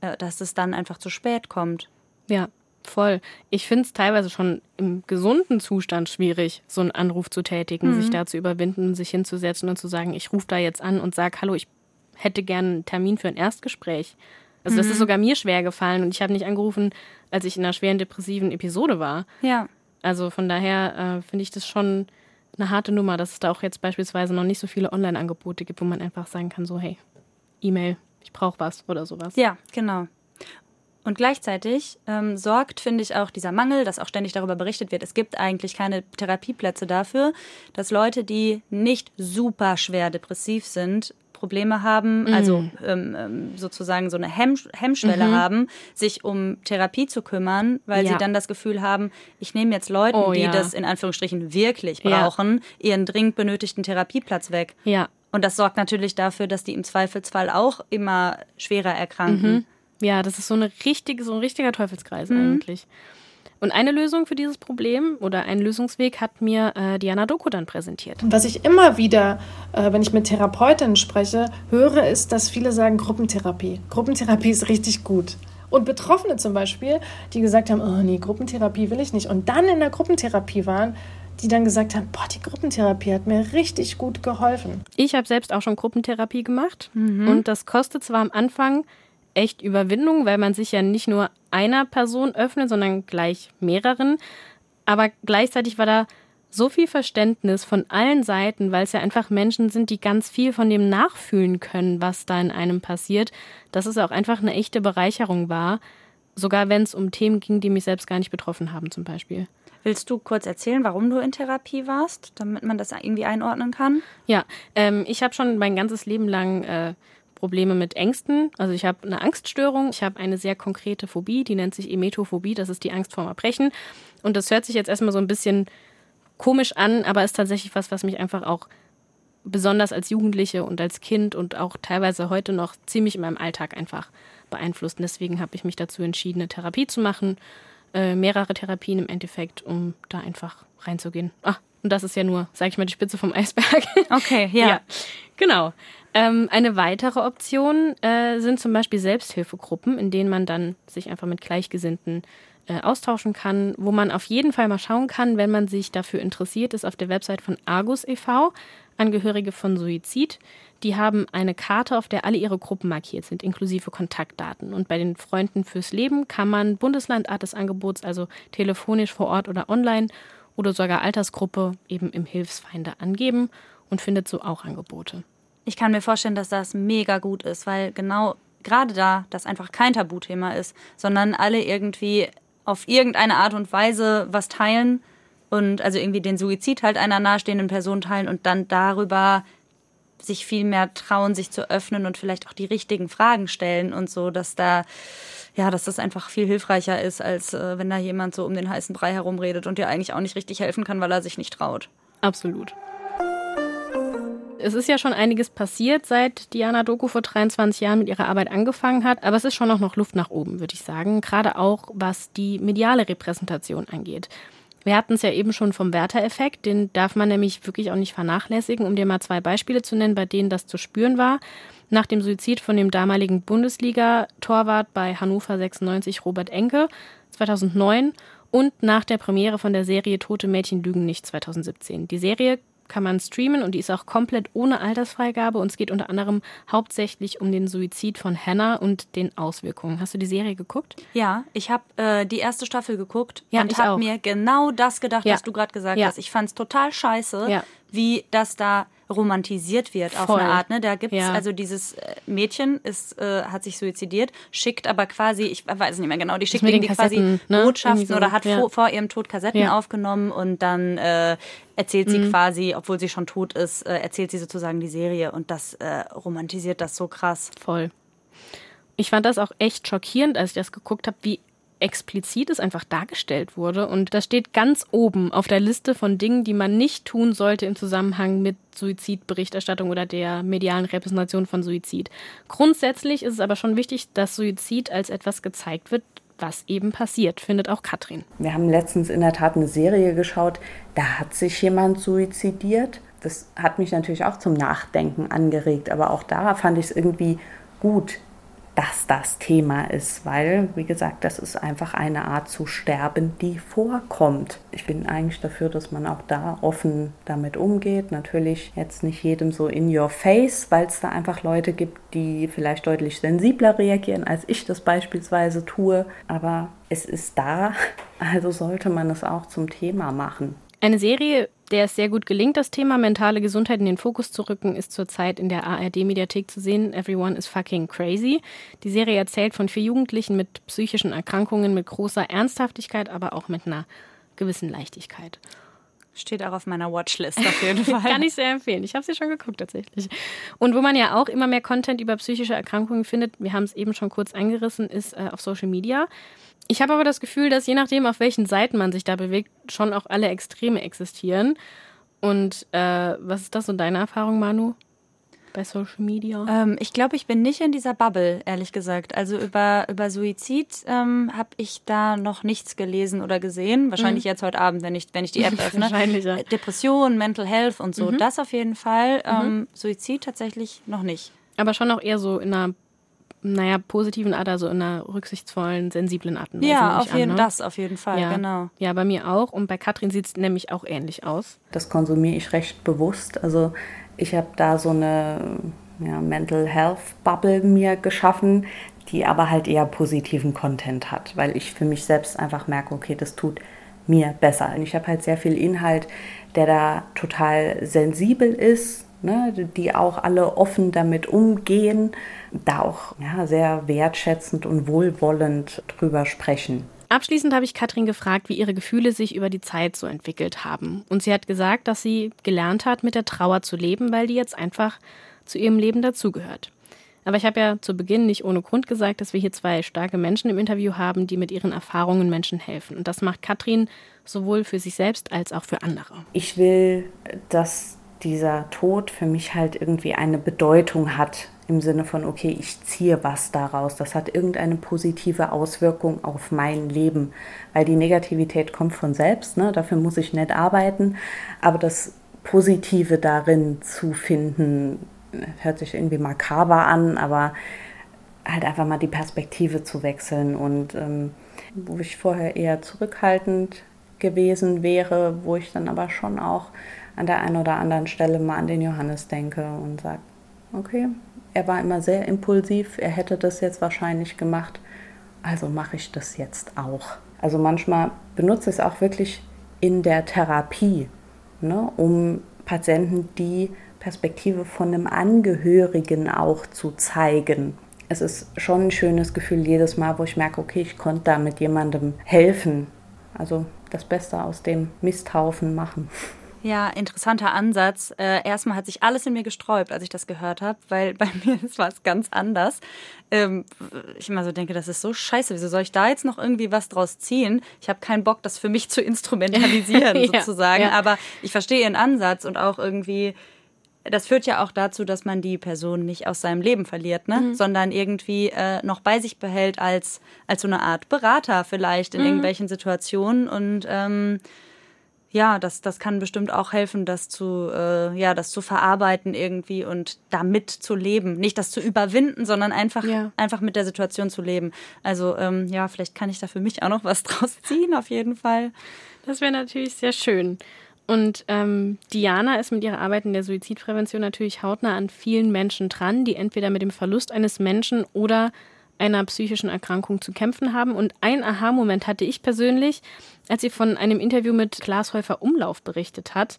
Äh, dass es dann einfach zu spät kommt. Ja, Voll. Ich finde es teilweise schon im gesunden Zustand schwierig, so einen Anruf zu tätigen, mhm. sich da zu überwinden, sich hinzusetzen und zu sagen, ich rufe da jetzt an und sage, hallo, ich hätte gerne einen Termin für ein Erstgespräch. Also das ist mhm. sogar mir schwer gefallen und ich habe nicht angerufen, als ich in einer schweren depressiven Episode war. Ja. Also von daher äh, finde ich das schon eine harte Nummer, dass es da auch jetzt beispielsweise noch nicht so viele Online-Angebote gibt, wo man einfach sagen kann, so hey, E-Mail, ich brauche was oder sowas. Ja, genau. Und gleichzeitig ähm, sorgt, finde ich, auch dieser Mangel, dass auch ständig darüber berichtet wird, es gibt eigentlich keine Therapieplätze dafür, dass Leute, die nicht super schwer depressiv sind, Probleme haben, mhm. also ähm, ähm sozusagen so eine Hemm Hemmschwelle mhm. haben, sich um Therapie zu kümmern, weil ja. sie dann das Gefühl haben, ich nehme jetzt Leuten, oh, die ja. das in Anführungsstrichen wirklich brauchen, ja. ihren dringend benötigten Therapieplatz weg. Ja. Und das sorgt natürlich dafür, dass die im Zweifelsfall auch immer schwerer erkranken. Mhm. Ja, das ist so eine richtige, so ein richtiger Teufelskreis mhm. eigentlich. Und eine Lösung für dieses Problem oder einen Lösungsweg hat mir äh, Diana Doku dann präsentiert. Was ich immer wieder, äh, wenn ich mit Therapeutinnen spreche, höre, ist, dass viele sagen Gruppentherapie. Gruppentherapie ist richtig gut. Und Betroffene zum Beispiel, die gesagt haben, oh nee, Gruppentherapie will ich nicht. Und dann in der Gruppentherapie waren, die dann gesagt haben, boah, die Gruppentherapie hat mir richtig gut geholfen. Ich habe selbst auch schon Gruppentherapie gemacht. Mhm. Und das kostet zwar am Anfang echt Überwindung, weil man sich ja nicht nur einer Person öffnet, sondern gleich mehreren. Aber gleichzeitig war da so viel Verständnis von allen Seiten, weil es ja einfach Menschen sind, die ganz viel von dem nachfühlen können, was da in einem passiert, dass es auch einfach eine echte Bereicherung war, sogar wenn es um Themen ging, die mich selbst gar nicht betroffen haben zum Beispiel. Willst du kurz erzählen, warum du in Therapie warst, damit man das irgendwie einordnen kann? Ja, ähm, ich habe schon mein ganzes Leben lang äh, Probleme mit Ängsten. Also ich habe eine Angststörung, ich habe eine sehr konkrete Phobie, die nennt sich Emetophobie, das ist die Angst vorm Erbrechen. Und das hört sich jetzt erstmal so ein bisschen komisch an, aber ist tatsächlich was, was mich einfach auch besonders als Jugendliche und als Kind und auch teilweise heute noch ziemlich in meinem Alltag einfach beeinflusst. Und deswegen habe ich mich dazu entschieden, eine Therapie zu machen, äh, mehrere Therapien im Endeffekt, um da einfach reinzugehen. Ah, und das ist ja nur, sage ich mal, die Spitze vom Eisberg. Okay, ja. ja genau. Ähm, eine weitere Option äh, sind zum Beispiel Selbsthilfegruppen, in denen man dann sich einfach mit Gleichgesinnten äh, austauschen kann, wo man auf jeden Fall mal schauen kann, wenn man sich dafür interessiert, ist auf der Website von Argus e.V. Angehörige von Suizid. Die haben eine Karte, auf der alle ihre Gruppen markiert sind, inklusive Kontaktdaten. Und bei den Freunden fürs Leben kann man Bundeslandart des Angebots, also telefonisch vor Ort oder online oder sogar Altersgruppe eben im Hilfsfeinde angeben und findet so auch Angebote. Ich kann mir vorstellen, dass das mega gut ist, weil genau gerade da das einfach kein Tabuthema ist, sondern alle irgendwie auf irgendeine Art und Weise was teilen und also irgendwie den Suizid halt einer nahestehenden Person teilen und dann darüber sich viel mehr trauen, sich zu öffnen und vielleicht auch die richtigen Fragen stellen und so, dass da ja, dass das einfach viel hilfreicher ist, als äh, wenn da jemand so um den heißen Brei herumredet und dir eigentlich auch nicht richtig helfen kann, weil er sich nicht traut. Absolut. Es ist ja schon einiges passiert, seit Diana Doku vor 23 Jahren mit ihrer Arbeit angefangen hat, aber es ist schon noch Luft nach oben, würde ich sagen, gerade auch was die mediale Repräsentation angeht. Wir hatten es ja eben schon vom Werter-Effekt, den darf man nämlich wirklich auch nicht vernachlässigen, um dir mal zwei Beispiele zu nennen, bei denen das zu spüren war. Nach dem Suizid von dem damaligen Bundesliga-Torwart bei Hannover 96 Robert Enke 2009 und nach der Premiere von der Serie Tote Mädchen lügen nicht 2017. Die Serie kann man streamen und die ist auch komplett ohne Altersfreigabe und es geht unter anderem hauptsächlich um den Suizid von Hannah und den Auswirkungen. Hast du die Serie geguckt? Ja, ich habe äh, die erste Staffel geguckt ja, und habe mir genau das gedacht, ja. was du gerade gesagt ja. hast. Ich fand es total scheiße, wie das da romantisiert wird Voll. auf eine Art. Ne? Da gibt's ja. also dieses äh, Mädchen ist, äh, hat sich suizidiert, schickt aber quasi, ich weiß nicht mehr genau, die schickt irgendwie quasi ne? Botschaften so, oder hat ja. vor, vor, ihrem Tod Kassetten ja. aufgenommen und dann äh, erzählt sie mhm. quasi, obwohl sie schon tot ist, äh, erzählt sie sozusagen die Serie und das äh, romantisiert das so krass. Voll. Ich fand das auch echt schockierend, als ich das geguckt habe, wie explizit es einfach dargestellt wurde. Und das steht ganz oben auf der Liste von Dingen, die man nicht tun sollte im Zusammenhang mit Suizidberichterstattung oder der medialen Repräsentation von Suizid. Grundsätzlich ist es aber schon wichtig, dass Suizid als etwas gezeigt wird, was eben passiert, findet auch Katrin. Wir haben letztens in der Tat eine Serie geschaut, da hat sich jemand suizidiert. Das hat mich natürlich auch zum Nachdenken angeregt, aber auch da fand ich es irgendwie gut, dass das Thema ist, weil, wie gesagt, das ist einfach eine Art zu sterben, die vorkommt. Ich bin eigentlich dafür, dass man auch da offen damit umgeht. Natürlich jetzt nicht jedem so in your face, weil es da einfach Leute gibt, die vielleicht deutlich sensibler reagieren, als ich das beispielsweise tue. Aber es ist da, also sollte man es auch zum Thema machen. Eine Serie, der es sehr gut gelingt, das Thema mentale Gesundheit in den Fokus zu rücken, ist zurzeit in der ARD-Mediathek zu sehen. Everyone is fucking crazy. Die Serie erzählt von vier Jugendlichen mit psychischen Erkrankungen mit großer Ernsthaftigkeit, aber auch mit einer gewissen Leichtigkeit. Steht auch auf meiner Watchlist auf jeden Fall. Kann ich sehr empfehlen. Ich habe sie schon geguckt tatsächlich. Und wo man ja auch immer mehr Content über psychische Erkrankungen findet, wir haben es eben schon kurz eingerissen, ist äh, auf Social Media. Ich habe aber das Gefühl, dass je nachdem, auf welchen Seiten man sich da bewegt, schon auch alle Extreme existieren. Und äh, was ist das so deine Erfahrung, Manu? bei Social Media? Ähm, ich glaube, ich bin nicht in dieser Bubble, ehrlich gesagt. Also über, über Suizid ähm, habe ich da noch nichts gelesen oder gesehen. Wahrscheinlich mhm. jetzt heute Abend, wenn ich, wenn ich die App öffne. Wahrscheinlich, ja. Depression, Mental Health und so, mhm. das auf jeden Fall. Ähm, mhm. Suizid tatsächlich noch nicht. Aber schon auch eher so in einer naja, positiven Art, also in einer rücksichtsvollen, sensiblen Art. Ja, auf jeden, an, ne? das auf jeden Fall, ja. genau. Ja, bei mir auch. Und bei Katrin sieht es nämlich auch ähnlich aus. Das konsumiere ich recht bewusst. Also ich habe da so eine ja, Mental Health Bubble mir geschaffen, die aber halt eher positiven Content hat, weil ich für mich selbst einfach merke, okay, das tut mir besser. Und ich habe halt sehr viel Inhalt, der da total sensibel ist, ne, die auch alle offen damit umgehen, da auch ja, sehr wertschätzend und wohlwollend drüber sprechen. Abschließend habe ich Katrin gefragt, wie ihre Gefühle sich über die Zeit so entwickelt haben. Und sie hat gesagt, dass sie gelernt hat, mit der Trauer zu leben, weil die jetzt einfach zu ihrem Leben dazugehört. Aber ich habe ja zu Beginn nicht ohne Grund gesagt, dass wir hier zwei starke Menschen im Interview haben, die mit ihren Erfahrungen Menschen helfen. Und das macht Katrin sowohl für sich selbst als auch für andere. Ich will, dass dieser Tod für mich halt irgendwie eine Bedeutung hat im Sinne von, okay, ich ziehe was daraus. Das hat irgendeine positive Auswirkung auf mein Leben, weil die Negativität kommt von selbst, ne? dafür muss ich nicht arbeiten, aber das Positive darin zu finden, hört sich irgendwie makaber an, aber halt einfach mal die Perspektive zu wechseln und ähm, wo ich vorher eher zurückhaltend gewesen wäre, wo ich dann aber schon auch an der einen oder anderen Stelle mal an den Johannes denke und sage, okay, er war immer sehr impulsiv, er hätte das jetzt wahrscheinlich gemacht, also mache ich das jetzt auch. Also manchmal benutze ich es auch wirklich in der Therapie, ne, um Patienten die Perspektive von einem Angehörigen auch zu zeigen. Es ist schon ein schönes Gefühl jedes Mal, wo ich merke, okay, ich konnte da mit jemandem helfen. Also das Beste aus dem Misthaufen machen. Ja, interessanter Ansatz. Äh, erstmal hat sich alles in mir gesträubt, als ich das gehört habe, weil bei mir war es ganz anders. Ähm, ich immer so denke, das ist so scheiße. Wieso soll ich da jetzt noch irgendwie was draus ziehen? Ich habe keinen Bock, das für mich zu instrumentalisieren ja, sozusagen. Ja. Aber ich verstehe Ihren Ansatz und auch irgendwie das führt ja auch dazu, dass man die Person nicht aus seinem Leben verliert, ne? Mhm. sondern irgendwie äh, noch bei sich behält als, als so eine Art Berater vielleicht in mhm. irgendwelchen Situationen und ähm, ja, das, das kann bestimmt auch helfen, das zu, äh, ja, das zu verarbeiten irgendwie und damit zu leben. Nicht das zu überwinden, sondern einfach, ja. einfach mit der Situation zu leben. Also ähm, ja, vielleicht kann ich da für mich auch noch was draus ziehen, auf jeden Fall. Das wäre natürlich sehr schön. Und ähm, Diana ist mit ihrer Arbeit in der Suizidprävention natürlich hautnah an vielen Menschen dran, die entweder mit dem Verlust eines Menschen oder einer psychischen Erkrankung zu kämpfen haben. Und ein Aha-Moment hatte ich persönlich, als sie von einem Interview mit Klaas Häufer Umlauf berichtet hat.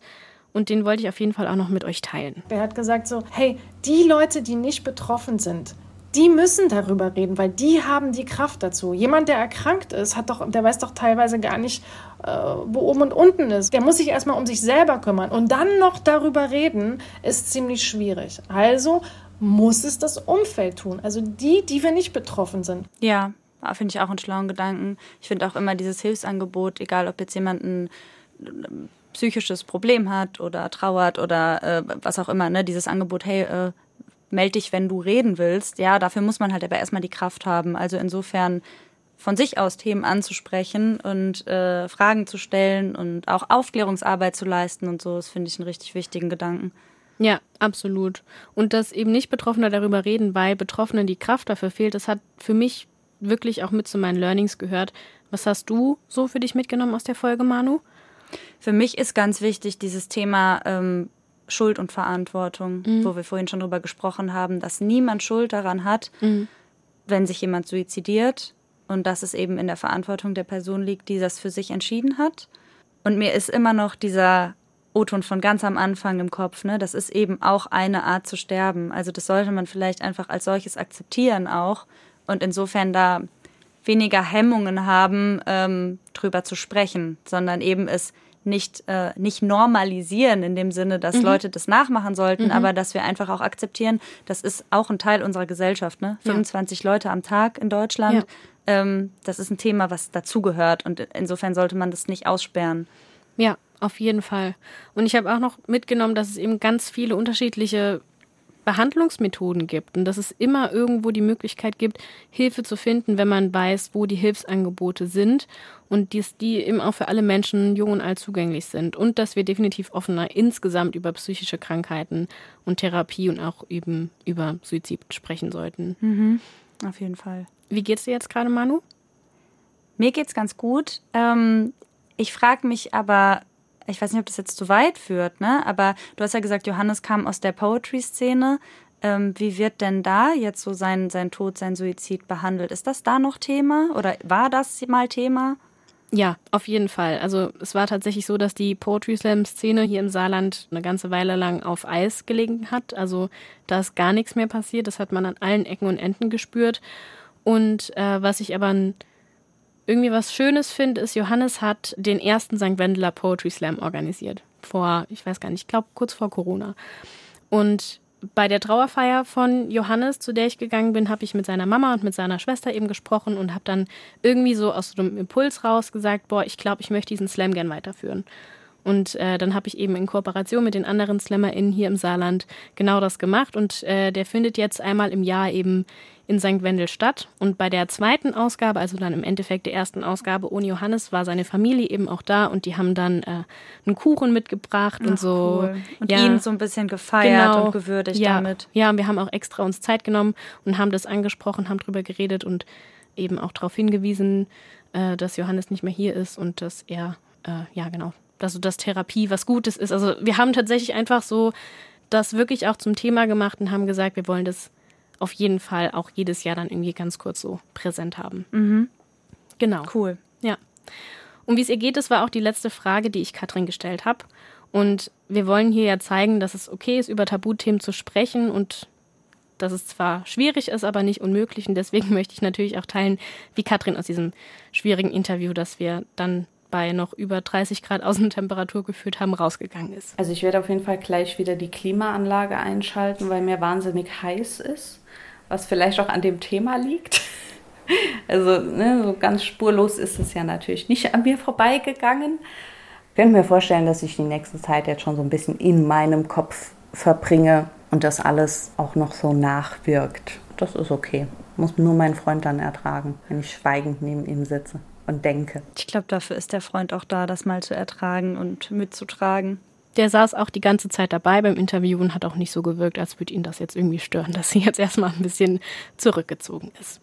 Und den wollte ich auf jeden Fall auch noch mit euch teilen. Er hat gesagt so, hey, die Leute, die nicht betroffen sind, die müssen darüber reden, weil die haben die Kraft dazu. Jemand, der erkrankt ist, hat doch, der weiß doch teilweise gar nicht, äh, wo oben und unten ist. Der muss sich erstmal um sich selber kümmern. Und dann noch darüber reden, ist ziemlich schwierig. Also muss es das Umfeld tun. Also die, die wir nicht betroffen sind. Ja, finde ich auch einen schlauen Gedanken. Ich finde auch immer dieses Hilfsangebot, egal ob jetzt jemand ein psychisches Problem hat oder trauert oder äh, was auch immer, ne, dieses Angebot, hey, äh, meld dich, wenn du reden willst. Ja, dafür muss man halt aber erstmal die Kraft haben. Also insofern von sich aus Themen anzusprechen und äh, Fragen zu stellen und auch Aufklärungsarbeit zu leisten und so, das finde ich einen richtig wichtigen Gedanken. Ja, absolut. Und dass eben nicht Betroffene darüber reden, weil Betroffenen die Kraft dafür fehlt, das hat für mich wirklich auch mit zu meinen Learnings gehört. Was hast du so für dich mitgenommen aus der Folge, Manu? Für mich ist ganz wichtig dieses Thema ähm, Schuld und Verantwortung, mhm. wo wir vorhin schon drüber gesprochen haben, dass niemand Schuld daran hat, mhm. wenn sich jemand suizidiert und dass es eben in der Verantwortung der Person liegt, die das für sich entschieden hat. Und mir ist immer noch dieser O-Ton von ganz am Anfang im Kopf, ne? Das ist eben auch eine Art zu sterben. Also das sollte man vielleicht einfach als solches akzeptieren auch und insofern da weniger Hemmungen haben, ähm, drüber zu sprechen, sondern eben es nicht, äh, nicht normalisieren in dem Sinne, dass mhm. Leute das nachmachen sollten, mhm. aber dass wir einfach auch akzeptieren, das ist auch ein Teil unserer Gesellschaft. Ne? 25 ja. Leute am Tag in Deutschland, ja. ähm, das ist ein Thema, was dazugehört und insofern sollte man das nicht aussperren. Ja, auf jeden Fall. Und ich habe auch noch mitgenommen, dass es eben ganz viele unterschiedliche Behandlungsmethoden gibt und dass es immer irgendwo die Möglichkeit gibt, Hilfe zu finden, wenn man weiß, wo die Hilfsangebote sind und dass die eben auch für alle Menschen, jung und alt, zugänglich sind und dass wir definitiv offener insgesamt über psychische Krankheiten und Therapie und auch eben über Suizid sprechen sollten. Mhm. Auf jeden Fall. Wie geht's dir jetzt gerade, Manu? Mir geht's ganz gut. Ähm, ich frage mich aber, ich weiß nicht, ob das jetzt zu weit führt, ne? Aber du hast ja gesagt, Johannes kam aus der Poetry-Szene. Ähm, wie wird denn da jetzt so sein, sein Tod, sein Suizid behandelt? Ist das da noch Thema oder war das mal Thema? Ja, auf jeden Fall. Also es war tatsächlich so, dass die Poetry Slam Szene hier im Saarland eine ganze Weile lang auf Eis gelegen hat. Also da ist gar nichts mehr passiert. Das hat man an allen Ecken und Enden gespürt. Und äh, was ich aber irgendwie was Schönes finde, ist, Johannes hat den ersten St. Wendeler Poetry Slam organisiert. Vor, ich weiß gar nicht, ich glaube kurz vor Corona. Und bei der Trauerfeier von Johannes, zu der ich gegangen bin, habe ich mit seiner Mama und mit seiner Schwester eben gesprochen und habe dann irgendwie so aus so einem Impuls raus gesagt, boah, ich glaube, ich möchte diesen Slam gern weiterführen. Und äh, dann habe ich eben in Kooperation mit den anderen SlammerInnen hier im Saarland genau das gemacht. Und äh, der findet jetzt einmal im Jahr eben in St. Wendel statt. Und bei der zweiten Ausgabe, also dann im Endeffekt der ersten Ausgabe ohne Johannes, war seine Familie eben auch da und die haben dann äh, einen Kuchen mitgebracht Ach, und so. Cool. Und ja, ihn so ein bisschen gefeiert genau, und gewürdigt ja, damit. Ja, und wir haben auch extra uns Zeit genommen und haben das angesprochen, haben drüber geredet und eben auch darauf hingewiesen, äh, dass Johannes nicht mehr hier ist und dass er, äh, ja genau, dass, dass Therapie was Gutes ist. Also wir haben tatsächlich einfach so das wirklich auch zum Thema gemacht und haben gesagt, wir wollen das auf jeden Fall auch jedes Jahr dann irgendwie ganz kurz so präsent haben. Mhm. Genau. Cool. Ja. Und wie es ihr geht, das war auch die letzte Frage, die ich Katrin gestellt habe. Und wir wollen hier ja zeigen, dass es okay ist, über Tabuthemen zu sprechen und dass es zwar schwierig ist, aber nicht unmöglich. Und deswegen möchte ich natürlich auch teilen, wie Katrin aus diesem schwierigen Interview, das wir dann bei noch über 30 Grad Außentemperatur gefühlt haben, rausgegangen ist. Also ich werde auf jeden Fall gleich wieder die Klimaanlage einschalten, weil mir wahnsinnig heiß ist, was vielleicht auch an dem Thema liegt. Also ne, so ganz spurlos ist es ja natürlich nicht an mir vorbeigegangen. Ich könnte mir vorstellen, dass ich die nächste Zeit jetzt schon so ein bisschen in meinem Kopf verbringe und das alles auch noch so nachwirkt. Das ist okay. Muss nur mein Freund dann ertragen, wenn ich schweigend neben ihm sitze und denke. Ich glaube, dafür ist der Freund auch da, das mal zu ertragen und mitzutragen. Der saß auch die ganze Zeit dabei beim Interview und hat auch nicht so gewirkt, als würde ihn das jetzt irgendwie stören, dass sie jetzt erstmal ein bisschen zurückgezogen ist.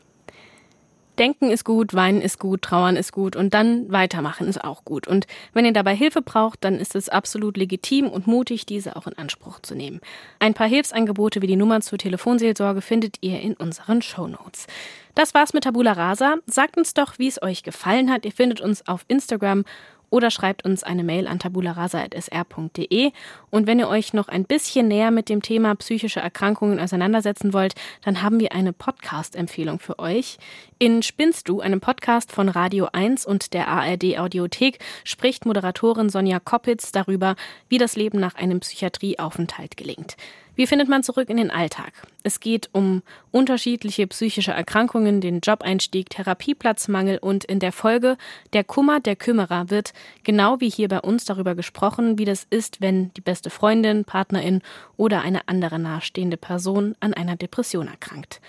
Denken ist gut, weinen ist gut, trauern ist gut und dann weitermachen ist auch gut. Und wenn ihr dabei Hilfe braucht, dann ist es absolut legitim und mutig, diese auch in Anspruch zu nehmen. Ein paar Hilfsangebote wie die Nummer zur Telefonseelsorge findet ihr in unseren Shownotes. Das war's mit Tabula Rasa. Sagt uns doch, wie es euch gefallen hat. Ihr findet uns auf Instagram oder schreibt uns eine Mail an tabularasa.sr.de. Und wenn ihr euch noch ein bisschen näher mit dem Thema psychische Erkrankungen auseinandersetzen wollt, dann haben wir eine Podcast-Empfehlung für euch. In Spinnst du, einem Podcast von Radio 1 und der ARD Audiothek, spricht Moderatorin Sonja Koppitz darüber, wie das Leben nach einem Psychiatrieaufenthalt gelingt. Wie findet man zurück in den Alltag? Es geht um unterschiedliche psychische Erkrankungen, den Jobeinstieg, Therapieplatzmangel und in der Folge der Kummer der Kümmerer wird genau wie hier bei uns darüber gesprochen, wie das ist, wenn die beste Freundin, Partnerin oder eine andere nahestehende Person an einer Depression erkrankt.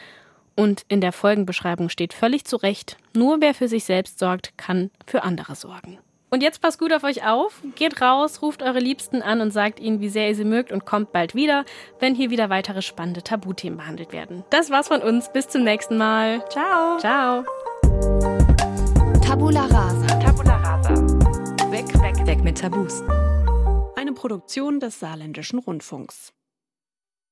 Und in der Folgenbeschreibung steht völlig zu Recht, nur wer für sich selbst sorgt, kann für andere sorgen. Und jetzt passt gut auf euch auf, geht raus, ruft eure Liebsten an und sagt ihnen, wie sehr ihr sie mögt und kommt bald wieder, wenn hier wieder weitere spannende Tabuthemen behandelt werden. Das war's von uns, bis zum nächsten Mal. Ciao. Ciao. Tabula rasa. Tabula rasa. Weg, weg, weg mit Tabus. Eine Produktion des Saarländischen Rundfunks.